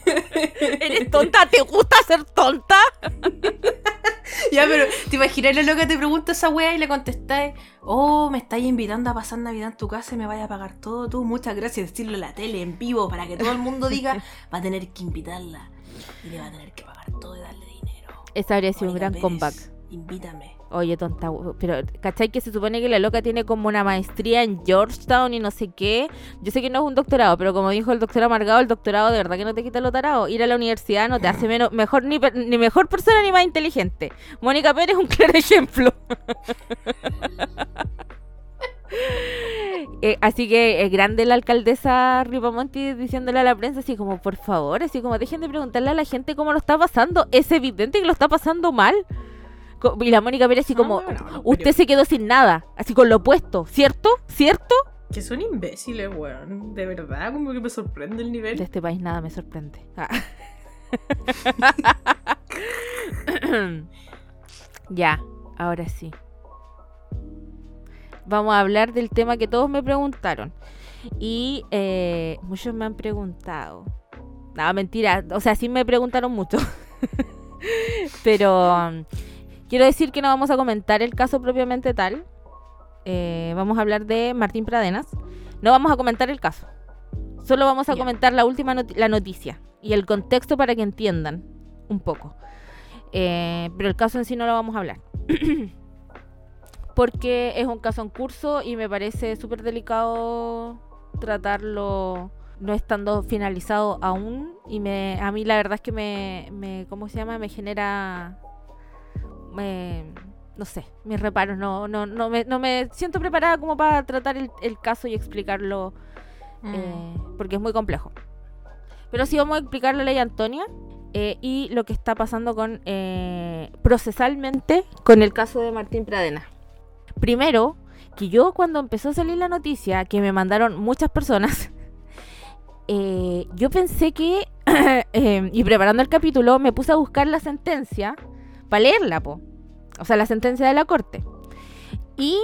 *laughs* ¿Eres tonta? ¿Te gusta ser tonta? *laughs* Ya, pero te imaginas lo que te pregunta esa weá y le contestáis, oh, me estáis invitando a pasar Navidad en tu casa y me vaya a pagar todo tú, muchas gracias, decirlo en la tele, en vivo, para que todo el mundo diga, *laughs* va a tener que invitarla y le va a tener que pagar todo y darle dinero. Ese habría sido un gran Pérez, comeback. Invítame. Oye, tonta, pero ¿cachai que se supone que la loca tiene como una maestría en Georgetown y no sé qué? Yo sé que no es un doctorado, pero como dijo el doctor Amargado, el doctorado de verdad que no te quita lo tarado. Ir a la universidad no te hace menos, mejor ni, ni mejor persona ni más inteligente. Mónica Pérez es un claro ejemplo. *laughs* Eh, así que es grande la alcaldesa Ripamonti diciéndole a la prensa así como, por favor, así como dejen de preguntarle a la gente cómo lo está pasando. Es evidente que lo está pasando mal. Y la Mónica Pérez así No, como, no, usted se quedó sin nada, así con lo opuesto, ¿cierto? ¿Cierto? Que son imbéciles, weón. De verdad, como que me sorprende el nivel. De este país nada me sorprende. Ah. *laughs* ya, ahora sí. Vamos a hablar del tema que todos me preguntaron. Y eh, muchos me han preguntado. No, mentira. O sea, sí me preguntaron mucho. *laughs* Pero um, quiero decir que no vamos a comentar el caso propiamente tal. Eh, vamos a hablar de Martín Pradenas. No vamos a comentar el caso. Solo vamos a comentar la última la noticia y el contexto para que entiendan un poco. Eh, pero el caso en sí no lo vamos a hablar. *clears throat* Porque es un caso en curso y me parece súper delicado tratarlo no estando finalizado aún. Y me, a mí la verdad es que me, me ¿cómo se llama? Me genera... me- no sé, mis reparos. No, no, no, me, no me siento preparada como para tratar el, el caso y explicarlo Mm. eh, porque es muy complejo. Pero sí vamos a explicar la ley Antonia eh, y lo que está pasando con eh, procesalmente con el caso de Martín Pradena. Primero, que yo cuando empezó a salir la noticia, que me mandaron muchas personas, *laughs* yo pensé que, *coughs* y preparando el capítulo, me puse a buscar la sentencia para leerla, po. o sea, la sentencia de la corte. Y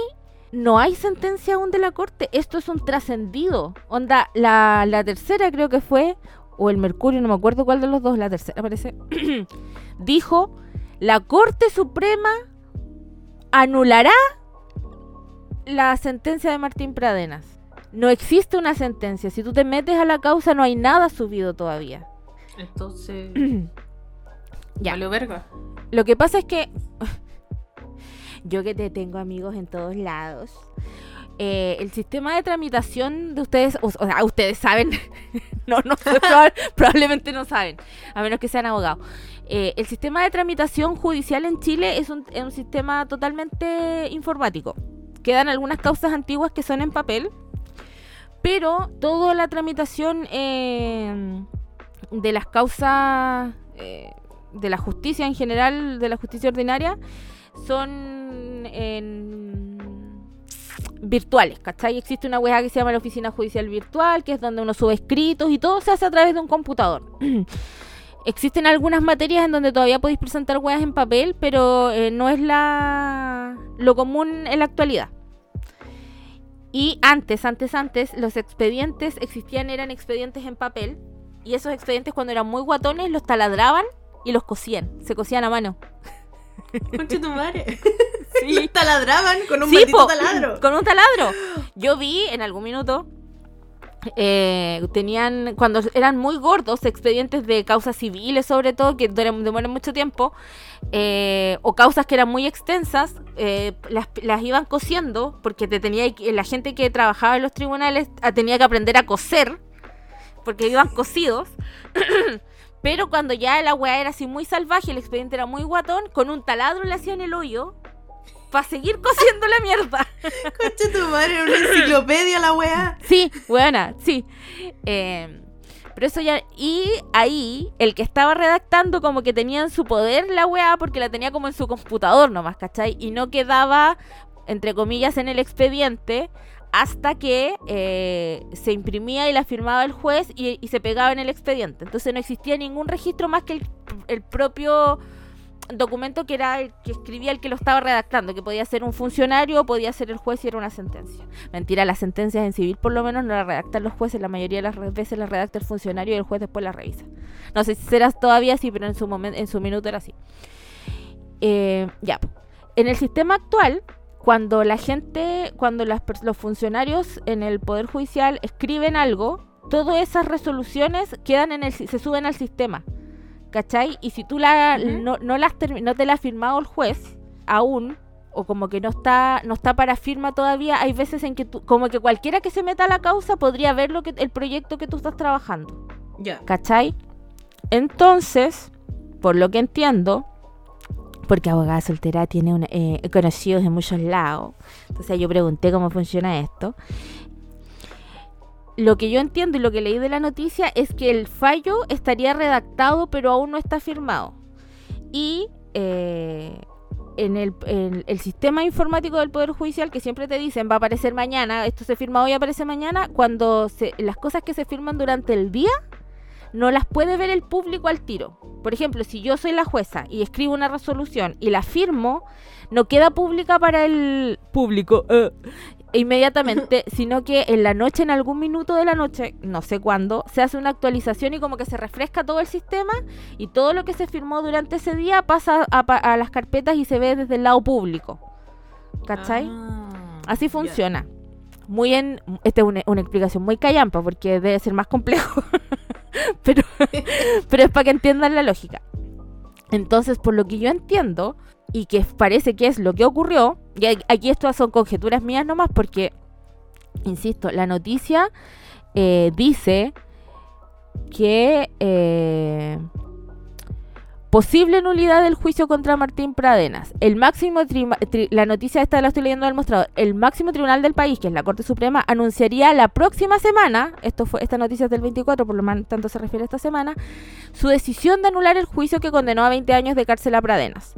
no hay sentencia aún de la corte. Esto es un trascendido. Onda, la, la tercera creo que fue, o el Mercurio, no me acuerdo cuál de los dos, la tercera parece, *clears throat* dijo, la Corte Suprema anulará la sentencia de Martín Pradenas. No existe una sentencia. Si tú te metes a la causa, no hay nada subido todavía. Entonces. *clears throat* Ya. Verga. Lo que pasa es que *laughs* yo que te tengo amigos en todos lados, eh, el sistema de tramitación de ustedes, o, o sea, ustedes saben, *laughs* no, no, *laughs* proba- probablemente no saben, a menos que sean abogados. Eh, el sistema de tramitación judicial en Chile es un, es un sistema totalmente informático. Quedan algunas causas antiguas que son en papel, pero toda la tramitación eh, de las causas de la justicia en general, de la justicia ordinaria, son en virtuales, ¿cachai? Existe una web que se llama la oficina judicial virtual, que es donde uno sube escritos y todo se hace a través de un computador. *clears throat* Existen algunas materias en donde todavía podéis presentar weas en papel, pero eh, no es la lo común en la actualidad. Y antes, antes, antes, los expedientes existían, eran expedientes en papel. Y esos expedientes cuando eran muy guatones los taladraban y los cosían. Se cosían a mano. Concha tu madre. *laughs* *laughs* Sí. Los taladraban con un Sí, po, taladro. *laughs* Con un taladro. Yo vi en algún minuto. eh, tenían, cuando eran muy gordos, expedientes de causas civiles, sobre todo, que demoran mucho tiempo, eh, o causas que eran muy extensas, eh, las, las iban cosiendo, porque te tenía la gente que trabajaba en los tribunales ah, tenía que aprender a coser, porque iban cosidos. *clears throat* Pero cuando ya la weá era así muy salvaje, el expediente era muy guatón, con un taladro le hacían el hoyo para seguir *laughs* cosiendo la mierda. Concha tu madre, una enciclopedia la weá. Sí, buena, sí. Eh, pero eso ya. Y ahí, el que estaba redactando, como que tenía en su poder la weá, porque la tenía como en su computador nomás, ¿cachai? Y no quedaba, entre comillas, en el expediente hasta que eh, se imprimía y la firmaba el juez y, y se pegaba en el expediente. Entonces no existía ningún registro más que el, propio documento que era el que escribía el que lo estaba redactando, que podía ser un funcionario o podía ser el juez y era una sentencia. Mentira, las sentencias en civil por lo menos no las redactan los jueces, la mayoría de las veces las redacta el funcionario y el juez después las revisa. No sé si será todavía así, pero en su momento, en su minuto era así. Eh, ya. En el sistema actual, cuando la gente, cuando las los funcionarios en el Poder Judicial escriben algo, todas esas resoluciones quedan en el, se suben al sistema. ¿Cachai? Y si tú la, Ujú. no, no, las no te la ha firmado el juez aún, o como que no está, no está para firma todavía, hay veces en que tú, como que cualquiera que se meta a la causa podría ver lo que, el proyecto que tú estás trabajando. Ya. ¿Cachai? Entonces, por lo que entiendo, porque abogada soltera tiene un, eh, conocidos en muchos lados, entonces yo pregunté cómo funciona esto. Lo que yo entiendo y lo que leí de la noticia es que el fallo estaría redactado pero aún no está firmado. Y eh, en el, en el sistema informático del Poder Judicial, que siempre te dicen va a aparecer mañana, esto se firma hoy, aparece mañana, cuando se- las cosas que se firman durante el día no las puede ver el público al tiro. Por ejemplo, si yo soy la jueza y escribo una resolución y la firmo, no queda pública para el público *laughs* eh, inmediatamente, *laughs* sino que en la noche, en algún minuto de la noche, no sé cuándo, se hace una actualización y como que se refresca todo el sistema y todo lo que se firmó durante ese día pasa a, a las carpetas y se ve desde el lado público. ¿Cachai? Ah, Así funciona. Muy en. Esta es una, una explicación muy callampa porque debe ser más complejo. *laughs* *laughs* pero, pero es para que entiendan la lógica. Entonces, por lo que yo entiendo, y que parece que es lo que ocurrió, y aquí estas son conjeturas mías nomás, porque, insisto, la noticia eh, dice que eh, posible nulidad del juicio contra Martín Pradenas. El máximo trima- tri- la noticia esta la estoy leyendo del mostrador. El máximo tribunal del país, que es la Corte Suprema, anunciaría la próxima semana, esto fue esta noticia es del 24, por lo tanto se refiere a esta semana, su decisión de anular el juicio que condenó a 20 años de cárcel a Pradenas.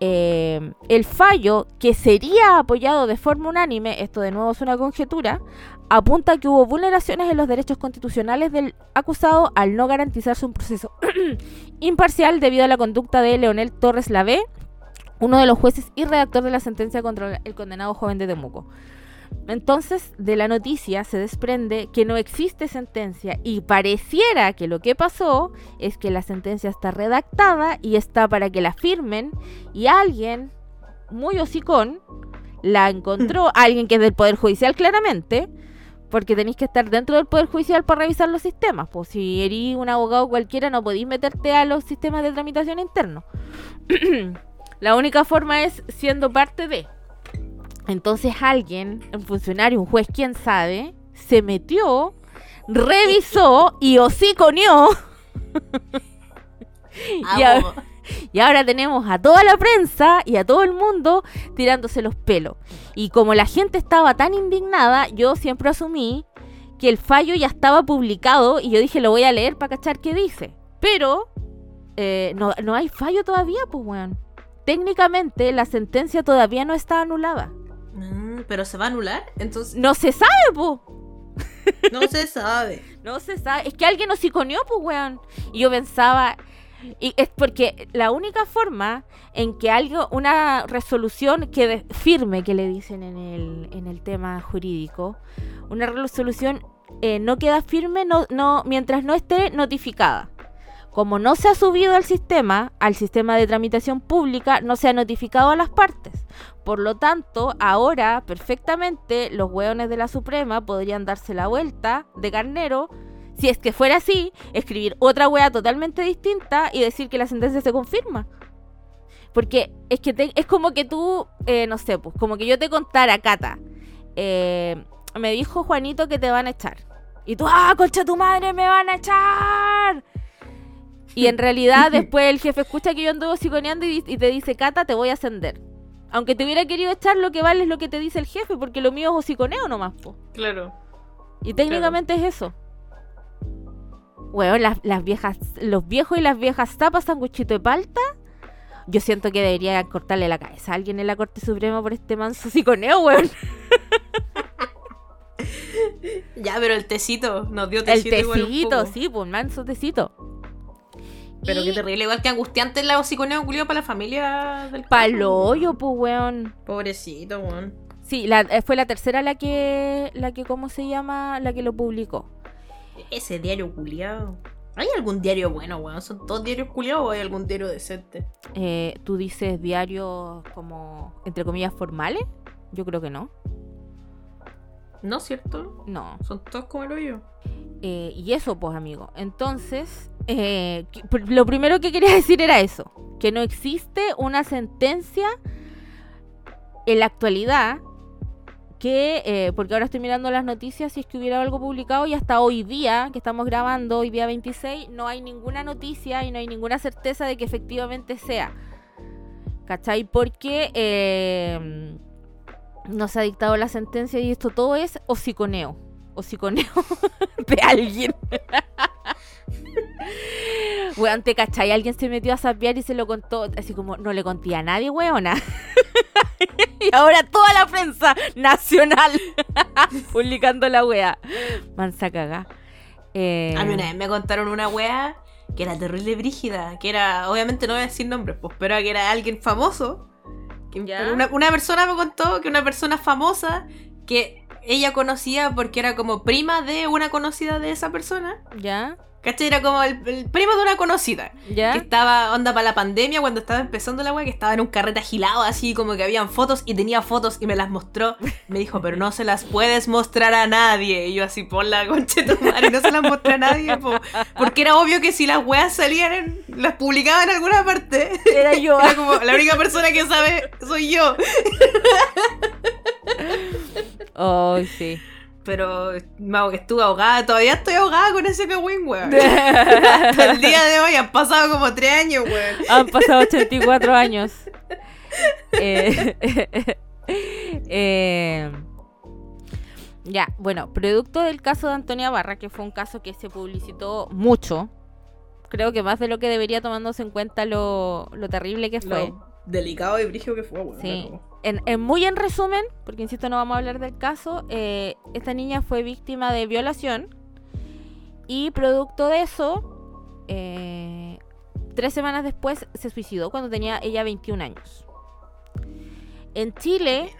Eh, el fallo, que sería apoyado de forma unánime, esto de nuevo es una conjetura, apunta a que hubo vulneraciones en los derechos constitucionales del acusado al no garantizarse un proceso *clears throat* imparcial debido a la conducta de Leonel Torres Lavé, uno de los jueces y redactor de la sentencia contra el condenado joven de Temuco. Entonces, de la noticia se desprende que no existe sentencia y pareciera que lo que pasó es que la sentencia está redactada y está para que la firmen y alguien muy hocicón la encontró, alguien que es del Poder Judicial claramente, porque tenéis que estar dentro del Poder Judicial para revisar los sistemas. Pues si eres un abogado cualquiera no podéis meterte a los sistemas de tramitación internos. *clears throat* la única forma es siendo parte de. Entonces alguien, un funcionario, un juez, quién sabe, se metió, revisó y hociconeó. *laughs* y, a- y ahora tenemos a toda la prensa y a todo el mundo tirándose los pelos. Y como la gente estaba tan indignada, yo siempre asumí que el fallo ya estaba publicado y yo dije, lo voy a leer para cachar qué dice. Pero eh, no, no hay fallo todavía, pues, weón. Técnicamente la sentencia todavía no está anulada. Mm, Pero se va a anular, entonces No se sabe, pues. no se sabe. *laughs* No se sabe. Es que alguien nos iconeó, pues, weón. Y yo pensaba, Y es porque la única forma en que algo, una resolución quede firme, que le dicen en el, en el tema jurídico, una resolución eh, no queda firme no, no, mientras no esté notificada. Como no se ha subido al sistema, al sistema de tramitación pública, no se ha notificado a las partes. Por lo tanto, ahora perfectamente los hueones de la Suprema podrían darse la vuelta de carnero si es que fuera así, escribir otra wea totalmente distinta y decir que la sentencia se confirma. Porque es que es como que tú, eh, no sé, pues como que yo te contara, Cata, eh, me dijo Juanito que te van a echar. Y tú, ah, concha tu madre, me van a echar. Y en realidad después el jefe escucha que yo ando siconeando y, y, te dice, Cata, te voy a ascender. Aunque te hubiera querido echar, lo que vale es lo que te dice el jefe, porque lo mío es hociconeo nomás, po. Claro. Y técnicamente es eso. Bueno, las, las, viejas, los viejos y las viejas tapas sanguchito de palta. Yo siento que debería cortarle la cabeza a alguien en la Corte Suprema por este manso psiconeo, weón. *laughs* ya, pero el tecito, nos dio tecito. El tecito, sí, pues un manso tecito. Pero y... qué terrible, igual que angustiante el psiconeo culiado para la familia del Paloyo, pues, weón. Pobrecito, weón. Sí, la, eh, fue la tercera la que, la que, ¿cómo se llama? La que lo publicó. Ese diario culiado. ¿Hay algún diario bueno, weón? ¿Son todos diarios culiados o hay algún diario decente? Eh, ¿Tú dices diarios como, entre comillas, formales? Yo creo que no. ¿No, cierto? No. Son todos como el hoyo. Eh, y eso, pues, amigo. Entonces, eh, lo primero que quería *laughs* decir era eso. Que no existe una sentencia en la actualidad que, eh, porque ahora estoy mirando las noticias, si es que hubiera algo publicado y hasta hoy día, que estamos grabando, hoy día 26, no hay ninguna noticia y no hay ninguna certeza de que efectivamente sea. ¿Cachai? Porque eh, no se ha dictado la sentencia y esto todo es hociconeo. Hociconeo *laughs* de alguien. *laughs* *laughs* Weón, te cachai, alguien se metió a sapear y se lo contó, así como no le conté a nadie, weona. *laughs* y ahora toda la prensa nacional *laughs* publicando la wea. Mansa caga. Eh... A mí una vez me contaron una wea que era terrible brígida, que era, obviamente no voy a decir nombres, pues, pero que era alguien famoso. Que una, una persona me contó que una persona famosa que ella conocía porque era como prima de una conocida de esa persona. Ya. ¿Cachai? Era como el, el, primo de una conocida. ¿Ya? Que estaba, onda, para la pandemia, cuando estaba empezando la wea, que estaba en un carrete agilado, así como que habían fotos y tenía fotos y me las mostró. Me dijo, pero no se las puedes mostrar a nadie. Y yo así, por la concha de tu madre, no se las mostré a nadie. Po. Porque era obvio que si las weas salían, en, las publicaba en alguna parte. Era yo. Era como, la única persona que sabe soy yo. Oh, sí. Pero, Mago, que estuve ahogada. Todavía estoy ahogada con ese cagüín, weón. *laughs* Hasta el día de hoy han pasado como tres años, weón. Han pasado 84 años. Eh, *laughs* eh, ya, bueno, producto del caso de Antonia Barra, que fue un caso que se publicitó mucho. Creo que más de lo que debería tomándose en cuenta lo, lo terrible que fue. Lo delicado y brígido que fue, weón. Sí. En, en, muy en resumen, porque insisto, no vamos a hablar del caso, eh, esta niña fue víctima de violación y producto de eso, eh, tres semanas después se suicidó cuando tenía ella 21 años. En Chile,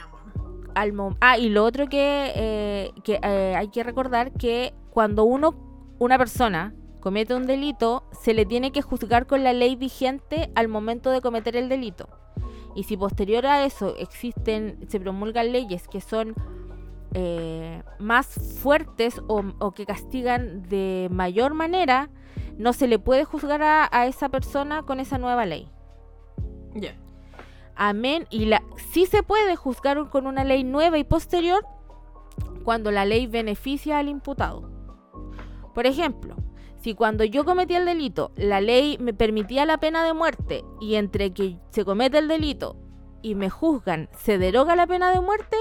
al ah, y lo otro que, eh, que eh, hay que recordar que cuando uno, una persona comete un delito, se le tiene que juzgar con la ley vigente al momento de cometer el delito. Y si posterior a eso existen, se promulgan leyes que son eh, más fuertes o, o, que castigan de mayor manera, no se le puede juzgar a, a esa persona con esa nueva ley. Ya. Yeah. Amén. Y la, sí se puede juzgar con una ley nueva y posterior cuando la ley beneficia al imputado. Por ejemplo, si cuando yo cometí el delito la ley me permitía la pena de muerte y entre que se comete el delito y me juzgan se deroga la pena de muerte,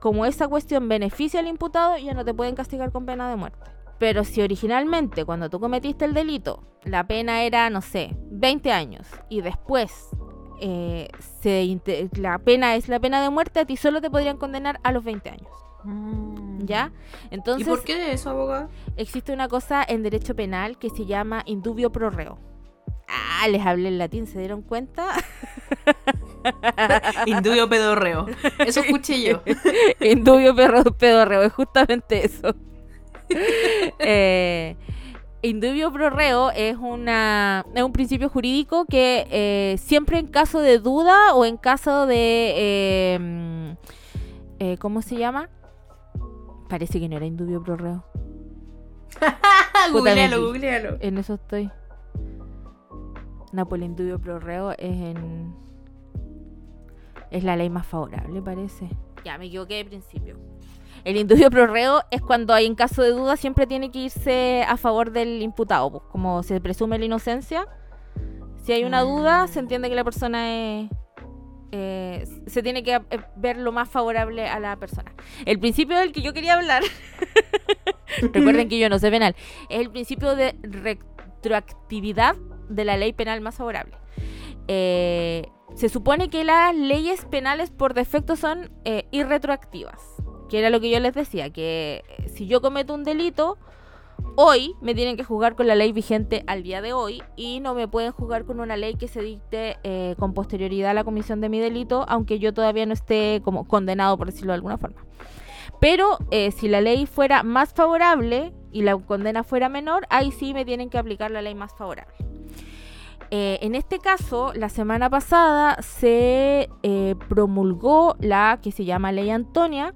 como esa cuestión beneficia al imputado, ya no te pueden castigar con pena de muerte. Pero si originalmente cuando tú cometiste el delito la pena era, no sé, 20 años y después eh, se, la pena es la pena de muerte, a ti solo te podrían condenar a los 20 años. Mm. ¿Ya? Entonces, ¿Y por qué eso, abogado? Existe una cosa en derecho penal que se llama indubio pro reo. Ah, les hablé en latín, ¿se dieron cuenta? *laughs* Indubio pedorreo. Eso escuché yo. *laughs* Indubio pedorreo, es justamente eso. *laughs* eh, indubio pro reo es, una, es un principio jurídico que eh, siempre en caso de duda o en caso de... Em, eh, ¿Cómo se llama? Parece que no era indubio pro reo. *laughs* googlealo, googlealo. En eso estoy. Napoli indubio pro reo es en... Es la ley más favorable, parece. Ya, me equivoqué de principio. El indubio pro reo es cuando hay en caso de duda siempre tiene que irse a favor del imputado, pues, como se presume la inocencia. Si hay una duda, se entiende que la persona es, eh, se tiene que eh, ver lo más favorable a la persona. El principio del que yo quería hablar, *laughs* recuerden que yo no sé penal, es el principio de retroactividad de la ley penal más favorable. Eh, se supone que las leyes penales por defecto son irretroactivas que era lo que yo les decía, que si yo cometo un delito, hoy me tienen que juzgar con la ley vigente al día de hoy y no me pueden juzgar con una ley que se dicte eh, con posterioridad a la comisión de mi delito, aunque yo todavía no esté como condenado, por decirlo de alguna forma. Pero eh, si la ley fuera más favorable y la condena fuera menor, ahí sí me tienen que aplicar la ley más favorable. en este caso, la semana pasada se promulgó la que se llama Ley Antonia,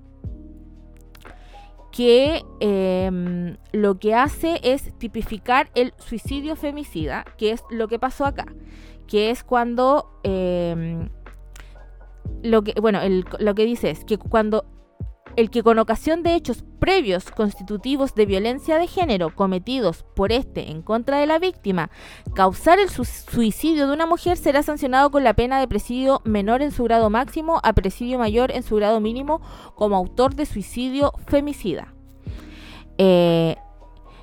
que em, lo que hace es tipificar el suicidio femicida, que es lo que pasó acá, que es cuando em, lo que bueno lo que dice es que cuando el que con ocasión de hechos previos constitutivos de violencia de género cometidos por este en contra de la víctima causar el suicidio de una mujer será sancionado con la pena de presidio menor en su grado máximo a presidio mayor en su grado mínimo como autor de suicidio femicida. Eh,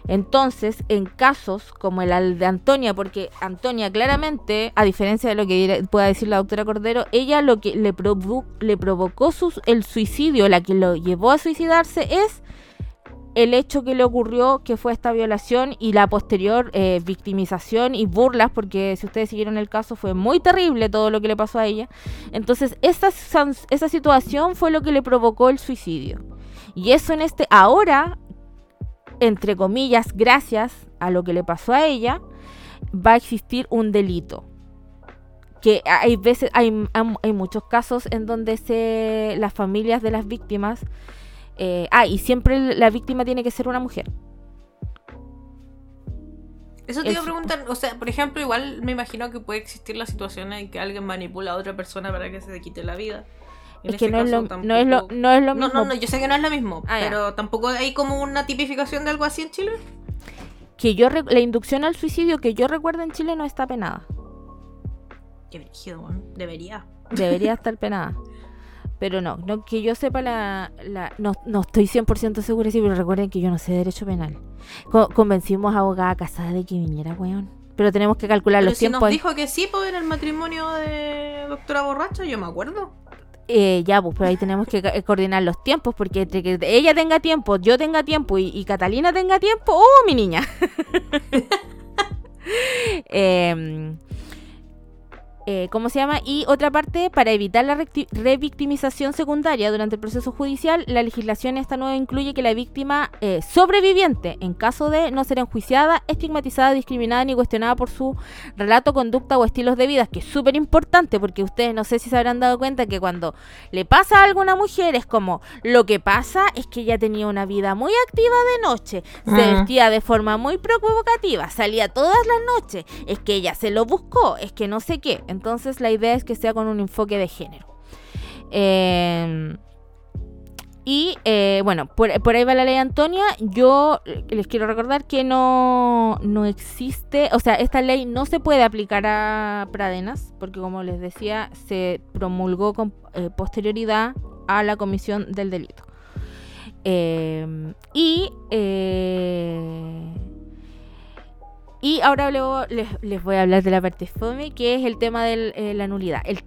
entonces, en casos como el de Antonia, porque Antonia claramente, a diferencia de lo que pueda decir la doctora Cordero, ella lo que le, provocó el suicidio, la que lo llevó a suicidarse es el hecho que le ocurrió, que fue esta violación y la posterior eh, victimización y burlas, porque si ustedes siguieron el caso fue muy terrible todo lo que le pasó a ella. Entonces, esa, esa situación fue lo que le provocó el suicidio. Y eso en este, ahora entre comillas, gracias a lo que le pasó a ella, va a existir un delito. Que hay veces, hay, hay muchos casos en donde se, las familias de las víctimas, eh, ah, y siempre la víctima tiene que ser una mujer. Eso te iba a preguntar, o sea, por ejemplo, igual me imagino que puede existir la situación en que alguien manipula a otra persona para que se le quite la vida es que no, es lo, no, es lo, no es lo mismo. No, no, yo sé que no es lo mismo, ah, pero tampoco hay como una tipificación de algo así en Chile. Que yo la inducción al suicidio que yo recuerdo en Chile no está penada. Qué brígido, debería. Debería *laughs* estar penada. Pero no, no que yo sepa la... la no, no estoy 100% segura, sí, pero recuerden que yo no sé derecho penal. convencimos a abogada casada de que viniera, weón. Pero tenemos que calcular los tiempos. nos dijo que sí, pues, el matrimonio de doctora borracha, yo me acuerdo. Eh, ya, pues, pero ahí tenemos que eh, coordinar los tiempos, porque entre que ella tenga tiempo, yo tenga tiempo y, Catalina tenga tiempo, ¡oh, mi niña! *laughs* eh, eh, ¿cómo se llama? Y otra parte, para evitar la revictimización secundaria durante el proceso judicial, la legislación esta nueva incluye que la víctima eh, sobreviviente, en caso de no ser enjuiciada, estigmatizada, discriminada ni cuestionada por su relato, conducta o estilos de vida, que es súper importante porque ustedes no sé si se habrán dado cuenta que cuando le pasa algo a una mujer es como, lo que pasa es que ella tenía una vida muy activa de noche, se mm. vestía de forma muy provocativa, salía todas las noches, es que ella se lo buscó, es que no sé qué. Entonces la idea es que sea con un enfoque de género. Em, y eh, bueno, por, ahí va la ley Antonia. Yo les quiero recordar que no, no existe, o sea, esta ley no se puede aplicar a Pradenas, porque como les decía, se promulgó con eh, posterioridad a la comisión del delito. Em, y eh, y ahora luego les, voy a hablar de la parte FOME, que es el tema de eh, la nulidad. El,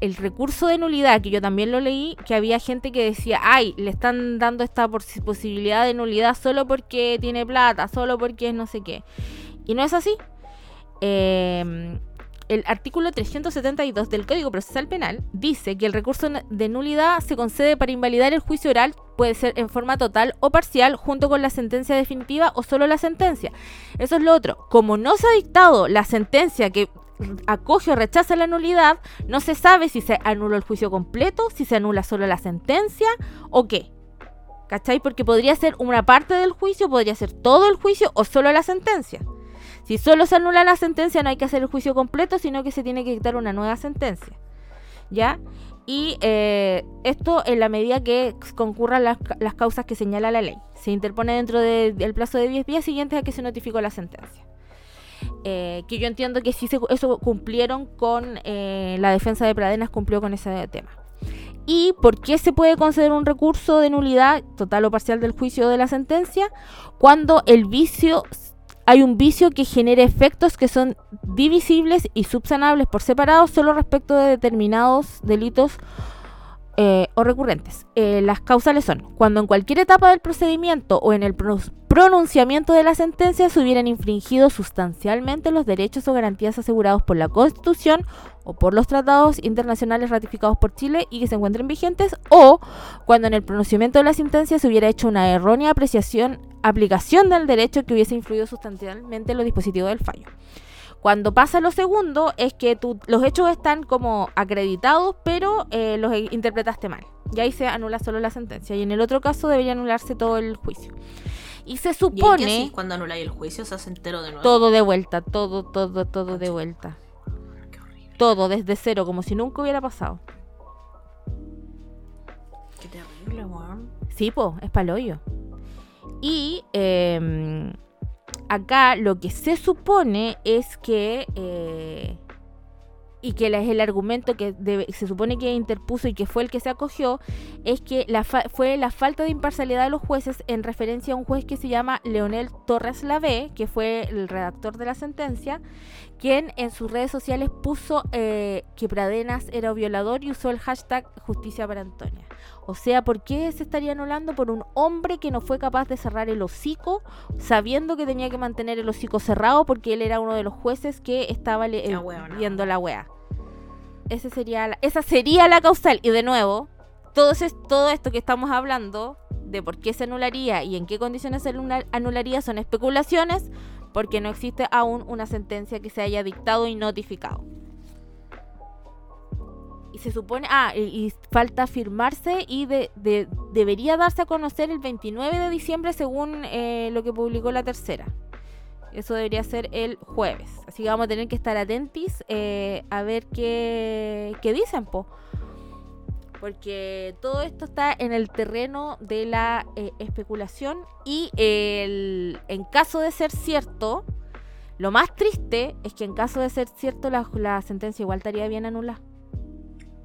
el, recurso de nulidad, que yo también lo leí, que había gente que decía, ay, le están dando esta posibilidad de nulidad solo porque tiene plata, solo porque es no sé qué. Y no es así. eh, el artículo 372 del Código Procesal Penal dice que el recurso de nulidad se concede para invalidar el juicio oral, puede ser en forma total o parcial, junto con la sentencia definitiva o solo la sentencia. Eso es lo otro. Como no se ha dictado la sentencia que acoge o rechaza la nulidad, no se sabe si se anula el juicio completo, si se anula solo la sentencia o qué. ¿Cachai? Porque podría ser una parte del juicio, podría ser todo el juicio o solo la sentencia. Si solo se anula la sentencia, no hay que hacer el juicio completo, sino que se tiene que dictar una nueva sentencia. ¿Ya? Y eh, esto en la medida que concurran las, causas que señala la ley. Se interpone dentro del plazo de 10 días siguientes a que se notificó la sentencia. Eh, que yo entiendo que sí se, eso cumplieron con eh, la defensa de Pradenas, cumplió con ese tema. ¿Y por qué se puede conceder un recurso de nulidad total o parcial del juicio de la sentencia? Cuando el vicio hay un vicio que genera efectos que son divisibles y subsanables por separado solo respecto de determinados delitos eh, o recurrentes. Eh, las causales son cuando en cualquier etapa del procedimiento o en el pronunciamiento de la sentencia se hubieran infringido sustancialmente los derechos o garantías asegurados por la Constitución o por los tratados internacionales ratificados por Chile y que se encuentren vigentes, o cuando en el pronunciamiento de la sentencia se hubiera hecho una errónea apreciación, aplicación del derecho que hubiese influido sustancialmente en los dispositivos del fallo. Cuando pasa lo segundo es que los hechos están como acreditados, pero eh, los interpretaste mal. Y ahí se anula solo la sentencia. Y en el otro caso debería anularse todo el juicio. Y se supone... ¿Y cuando anuláis el juicio se hace entero de nuevo? Todo de vuelta, todo, todo, todo de vuelta. Qué horrible. Todo desde cero, como si nunca hubiera pasado. Qué terrible, weón. Sí, po, es paloyo. Y... Eh, acá lo que se supone es que, eh, y que es el argumento que se supone que interpuso y que fue el que se acogió, es que fue la falta de imparcialidad de los jueces en referencia a un juez que se llama Leonel Torres Lavé, que fue el redactor de la sentencia, quien en sus redes sociales puso eh, que Pradenas era violador y usó el hashtag justicia para Antonia. O sea, ¿por qué se estaría anulando por un hombre que no fue capaz de cerrar el hocico, sabiendo que tenía que mantener el hocico cerrado porque él era uno de los jueces que estaba eh, viendo la wea? Ese sería esa sería la causal. Y de nuevo, todo, todo esto que estamos hablando de por qué se anularía y en qué condiciones se anularía son especulaciones porque no existe aún una sentencia que se haya dictado y notificado y se supone, ah, y, falta firmarse y de, debería darse a conocer el 29 de diciembre según eh, lo que publicó la tercera. Eso debería ser el jueves. Así que vamos a tener que estar atentis eh, a ver qué, qué dicen, po. Porque todo esto está en el terreno de la eh, especulación y el, en caso de ser cierto, lo más triste es que en caso de ser cierto la sentencia igual estaría bien anulada.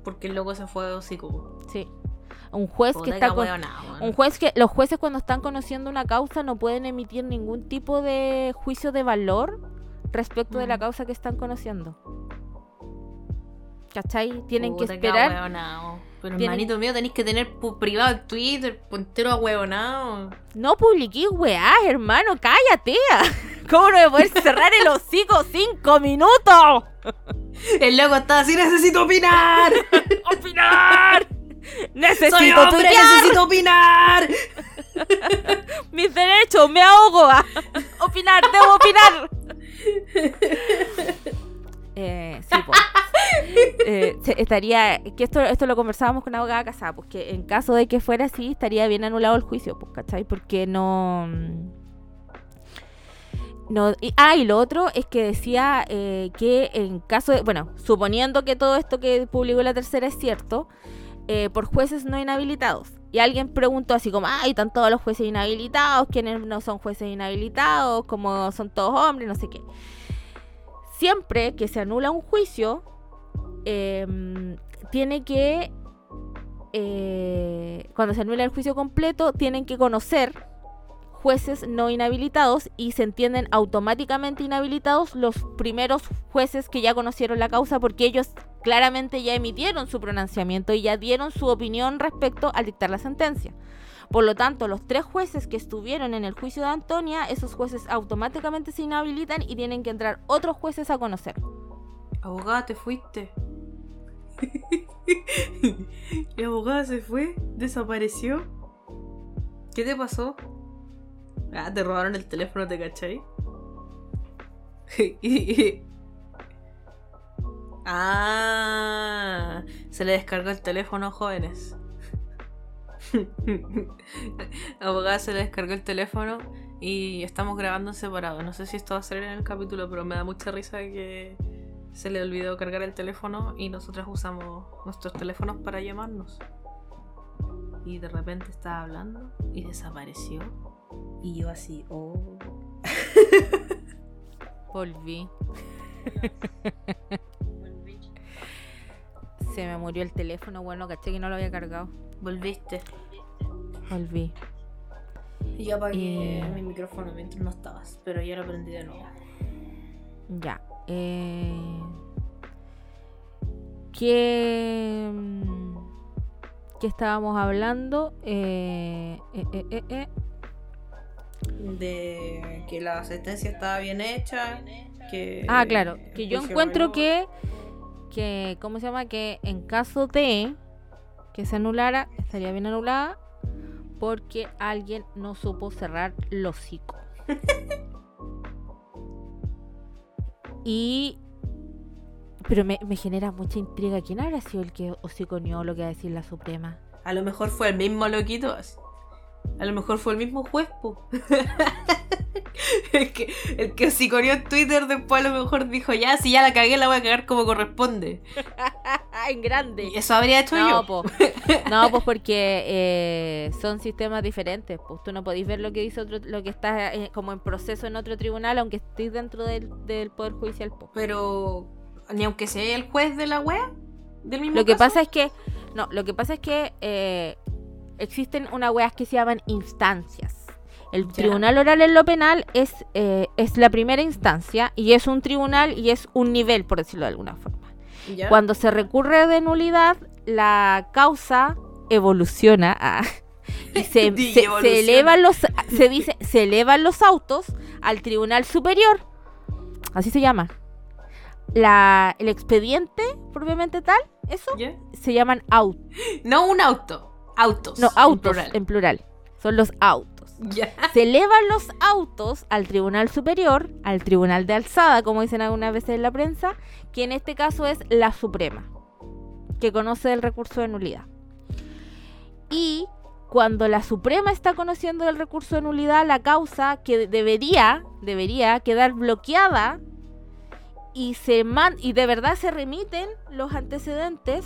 Porque el loco se fue de hocico. Sí. Un juez que está un juez que los jueces cuando están conociendo una causa no pueden emitir ningún tipo de juicio de valor respecto de la causa que están conociendo. ¿Cachai? Tienen que esperar. Pero hermanito mío, tenéis que tener privado el Twitter, puntero a huevonao. No publiqué weá, hermano, cállate. *laughs* ¿Cómo no me puedes cerrar el hocico cinco minutos? *laughs* El loco está así, necesito opinar. *laughs* ¡Opinar! ¡Necesito Soy hombre, necesito opinar! *laughs* Mis derechos, me ahogo. *laughs* opinar, debo opinar. Eh, sí, pues. estaría, que esto, esto lo conversábamos con la abogada casada, pues que en caso de que fuera así, estaría bien anulado el juicio, pues, ¿cachai? Porque no... No, y, ah, y lo otro es que decía eh, que en caso de, bueno, suponiendo que todo esto que publicó la tercera es cierto, eh, por jueces no inhabilitados. Y alguien preguntó así como, ay, están todos los jueces inhabilitados, ¿quiénes no son jueces inhabilitados? Como son todos hombres, no sé qué. Siempre que se anula un juicio, em, tiene que, eh, cuando se anula el juicio completo, tienen que conocer jueces no inhabilitados y se entienden automáticamente inhabilitados los primeros jueces que ya conocieron la causa porque ellos claramente ya emitieron su pronunciamiento y ya dieron su opinión respecto al dictar la sentencia. Por lo tanto, los tres jueces que estuvieron en el juicio de Antonia, esos jueces automáticamente se inhabilitan y tienen que entrar otros jueces a conocer. Abogada, te fuiste. *laughs* La abogada se fue, desapareció. ¿Qué te pasó? Ah, te robaron el teléfono, ¿te cachai? *laughs* ah, se le descargó el teléfono, jóvenes. *laughs* abogada se le descargó el teléfono y estamos grabando en separado. No sé si esto va a salir en el capítulo, pero me da mucha risa que se le olvidó cargar el teléfono y nosotras usamos nuestros teléfonos para llamarnos. Y de repente estaba hablando y desapareció. Y yo así, oh. Volví. *laughs* Se me murió el teléfono, bueno, caché que no lo había cargado. Volviste. Volví. Y yo apagué mi micrófono mientras no estabas, pero ya lo prendí de nuevo. Ya. Eh, ¿Qué, mm, ¿Qué estábamos hablando? Eh, eh, eh, eh. De que la sentencia estaba bien hecha. Que Ah, claro. Que yo encuentro que, que, ¿cómo se llama? Que en caso de que se anulara, estaría bien anulada porque alguien no supo cerrar el hocico. *laughs* y... Pero me, me genera mucha intriga. ¿Quién habrá sido el que hociconeó lo que va a decir la Suprema? A lo mejor fue el mismo loquito. así. A lo mejor fue el mismo juez, po. *laughs* el que, el que sicorió en Twitter después a lo mejor dijo, ya, si ya la cagué, la voy a cagar como corresponde. *laughs* en grande. Y eso habría hecho No, yo. po. *laughs* no, pues porque eh, son sistemas diferentes. Pues tú no podéis ver lo que dice otro, lo que está eh, como en proceso en otro tribunal, aunque estéis dentro del, del poder judicial. po. Pero ni aunque sea el juez de la wea, del mismo Lo que caso. pasa es que, no, lo que pasa es que eh, existen unas weas que se llaman instancias. El tribunal oral en lo penal es, eh, es la primera instancia y es un tribunal y es un nivel, por decirlo de alguna forma. ¿Ya? Cuando se recurre de nulidad, la causa evoluciona ah, y se, *laughs* se- elevan los se dice se elevan los autos al tribunal superior. Así se llama. La, el expediente, propiamente tal, eso se llaman autos. *gasps* No un auto, autos. No, en autos plural. en plural. Son los autos. Se elevan los autos al tribunal superior, al tribunal de alzada, como dicen algunas veces en la prensa, que en este caso es la Suprema, que conoce el recurso de nulidad. Y cuando la Suprema está conociendo el recurso de nulidad, la causa que debería, debería quedar bloqueada y, se man- y de verdad se remiten los antecedentes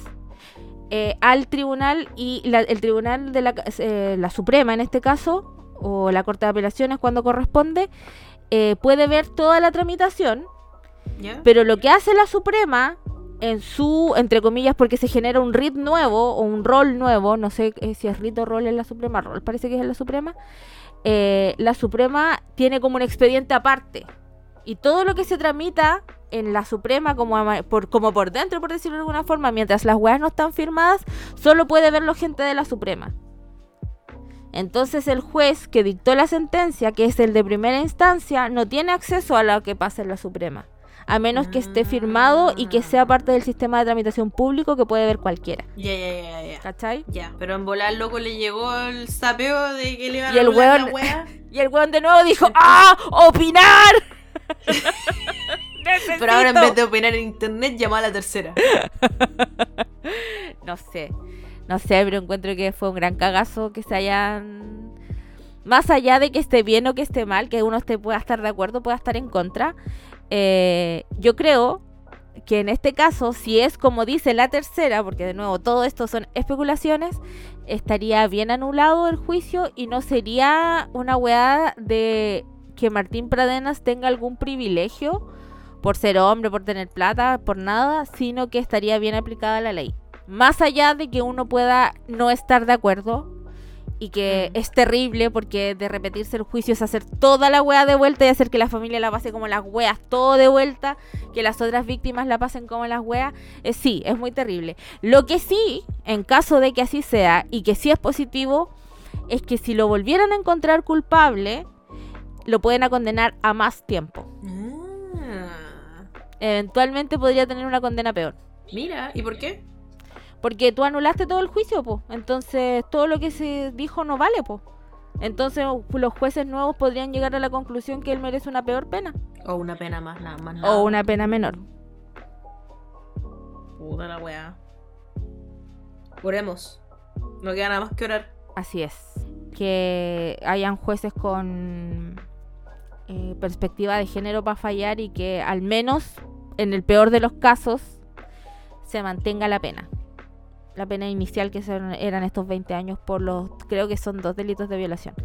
eh, al tribunal y la- el tribunal de la, eh, la Suprema en este caso, o la Corte de Apelaciones cuando corresponde, eh, puede ver toda la tramitación, pero lo que hace la Suprema en su, entre comillas, porque se genera un RIT nuevo o un rol nuevo, no sé eh, si es RIT o rol en la Suprema, rol parece que es en la Suprema, eh, la Suprema tiene como un expediente aparte. Y todo lo que se tramita en la Suprema como, ama- por, como por dentro, por decirlo de alguna forma, mientras las weas no están firmadas, solo puede verlo gente de la Suprema. Entonces el juez que dictó la sentencia, que es el de primera instancia, no tiene acceso a lo que pasa en la Suprema. A menos que esté firmado y que sea parte del sistema de tramitación público que puede ver cualquiera. Ya, ya, ya, ya. ¿Cachai? Ya, pero en volar loco le llegó el sapeo de que le iban a el weón- la wea. *laughs* Y el weón de nuevo dijo, ¡Ah! ¡Opinar! *laughs* Pero ahora en vez de opinar en internet, llamó a la tercera. *laughs* No sé, no sé, pero encuentro que fue un gran cagazo que se hayan... Más allá de que esté bien o que esté mal, que uno esté, pueda estar de acuerdo, pueda estar en contra, eh, yo creo que en este caso, si es como dice la tercera, porque de nuevo todo esto son especulaciones, estaría bien anulado el juicio y no sería una weá de que Martín Pradenas tenga algún privilegio por ser hombre, por tener plata, por nada, sino que estaría bien aplicada la ley. Más allá de que uno pueda no estar de acuerdo y que Mm. es terrible porque de repetirse el juicio es hacer toda la wea de vuelta y hacer que la familia la pase como las weas, todo de vuelta, que las otras víctimas la pasen como las weas, eh, sí, es muy terrible. Lo que sí, en caso de que así sea y que sí es positivo, es que si lo volvieran a encontrar culpable, lo pueden a condenar a más tiempo. Ah. Eventualmente podría tener una condena peor. Mira, ¿y por qué? Porque tú anulaste todo el juicio, po. Entonces todo lo que se dijo no vale, po. Entonces los jueces nuevos podrían llegar a la conclusión que él merece una peor pena. O una pena más, nada más. nada. O una pena menor. Puta la weá. Oremos. No queda nada más que orar. Así es. Que hayan jueces con eh, perspectiva de género para fallar y que al menos, en el peor de los casos, se mantenga la pena. La pena inicial que eran estos 20 años por los, creo que son dos delitos de violación.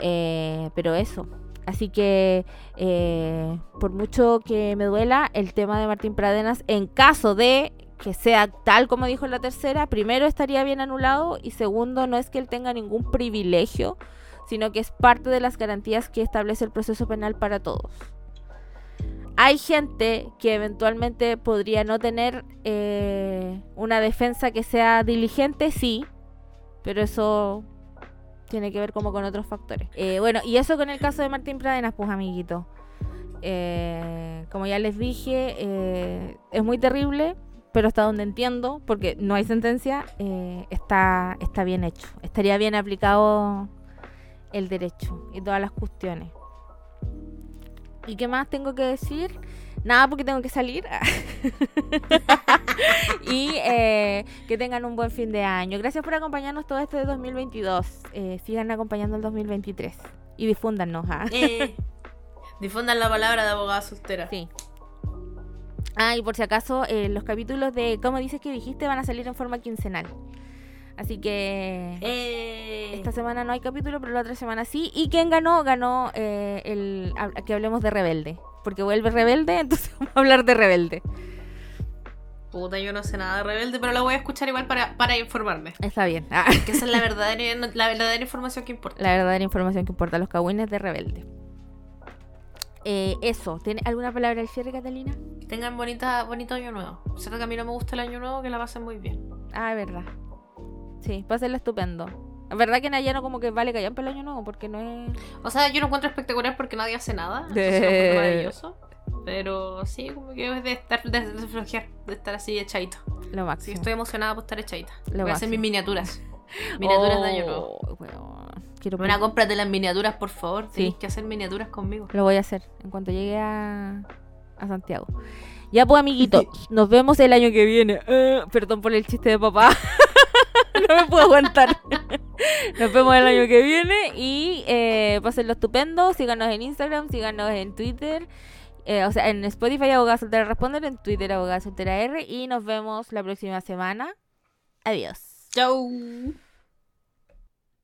Eh, pero eso. Así que, eh, por mucho que me duela, el tema de Martín Pradenas, en caso de que sea tal como dijo la tercera, primero estaría bien anulado y segundo, no es que él tenga ningún privilegio, sino que es parte de las garantías que establece el proceso penal para todos. Hay gente que eventualmente podría no tener eh, una defensa que sea diligente, sí, pero eso tiene que ver como con otros factores. Eh, bueno, y eso con el caso de Martín Pradenas, pues amiguito. Eh, como ya les dije, eh, es muy terrible, pero hasta donde entiendo, porque no hay sentencia, eh, está, está bien hecho. Estaría bien aplicado el derecho y todas las cuestiones. ¿Y qué más tengo que decir? Nada, porque tengo que salir. *laughs* y eh, que tengan un buen fin de año. Gracias por acompañarnos todo este 2022. Eh, sigan acompañando el 2023. Y difúndanos. ¿ah? Eh, difundan la palabra de abogada soltera. Sí. Ah, y por si acaso, eh, los capítulos de ¿Cómo dices que dijiste? van a salir en forma quincenal. Así que Eh, esta semana no hay capítulo, pero la otra semana sí. ¿Y quién ganó? Ganó eh, el que hablemos de Rebelde. Porque vuelve Rebelde, *laughs* entonces vamos a hablar de Rebelde. Puta, yo no sé nada de rebelde, pero la voy a escuchar igual para, para informarme. Está bien. Ah, Que esa es la *laughs* verdadera, la verdadera información que importa. la verdadera información que importa, los cagüines de Rebelde. Eh, eso, ¿tiene alguna palabra al cierre, Catalina? Tengan bonita, bonito año nuevo. Cierto que a mí no me gusta el año nuevo, que la pasen muy bien. Ah, es verdad. Sí, pásenla estupendo. Es verdad que en Ayano como que vale callar para el año nuevo, porque no es... O sea, yo lo encuentro espectacular porque nadie hace nada. *laughs* De- encuentro maravilloso. Pero sí, como que es de estar, de, de flojear, de estar así echadito. Lo Sí, máximo. estoy emocionada por estar echadita. Lo Voy a hacer mis miniaturas. Miniaturas de año nuevo. Oh. Quiero Una compra de las miniaturas, por favor. Sí. Tenéis que hacer miniaturas conmigo. Lo voy a hacer en cuanto llegue a, a Santiago. Ya pues, amiguitos, *laughs* nos vemos el año que viene. Eh, perdón por el chiste de papá. *laughs* *laughs* no me puedo aguantar. nos vemos el año que viene y eh, pásenlo estupendo. Síganos en Instagram, síganos en Twitter. eh, o sea, en Spotify Abogada Soltera Responder, en Twitter Abogada Soltera R. Y nos vemos la próxima semana. Adiós. Chau.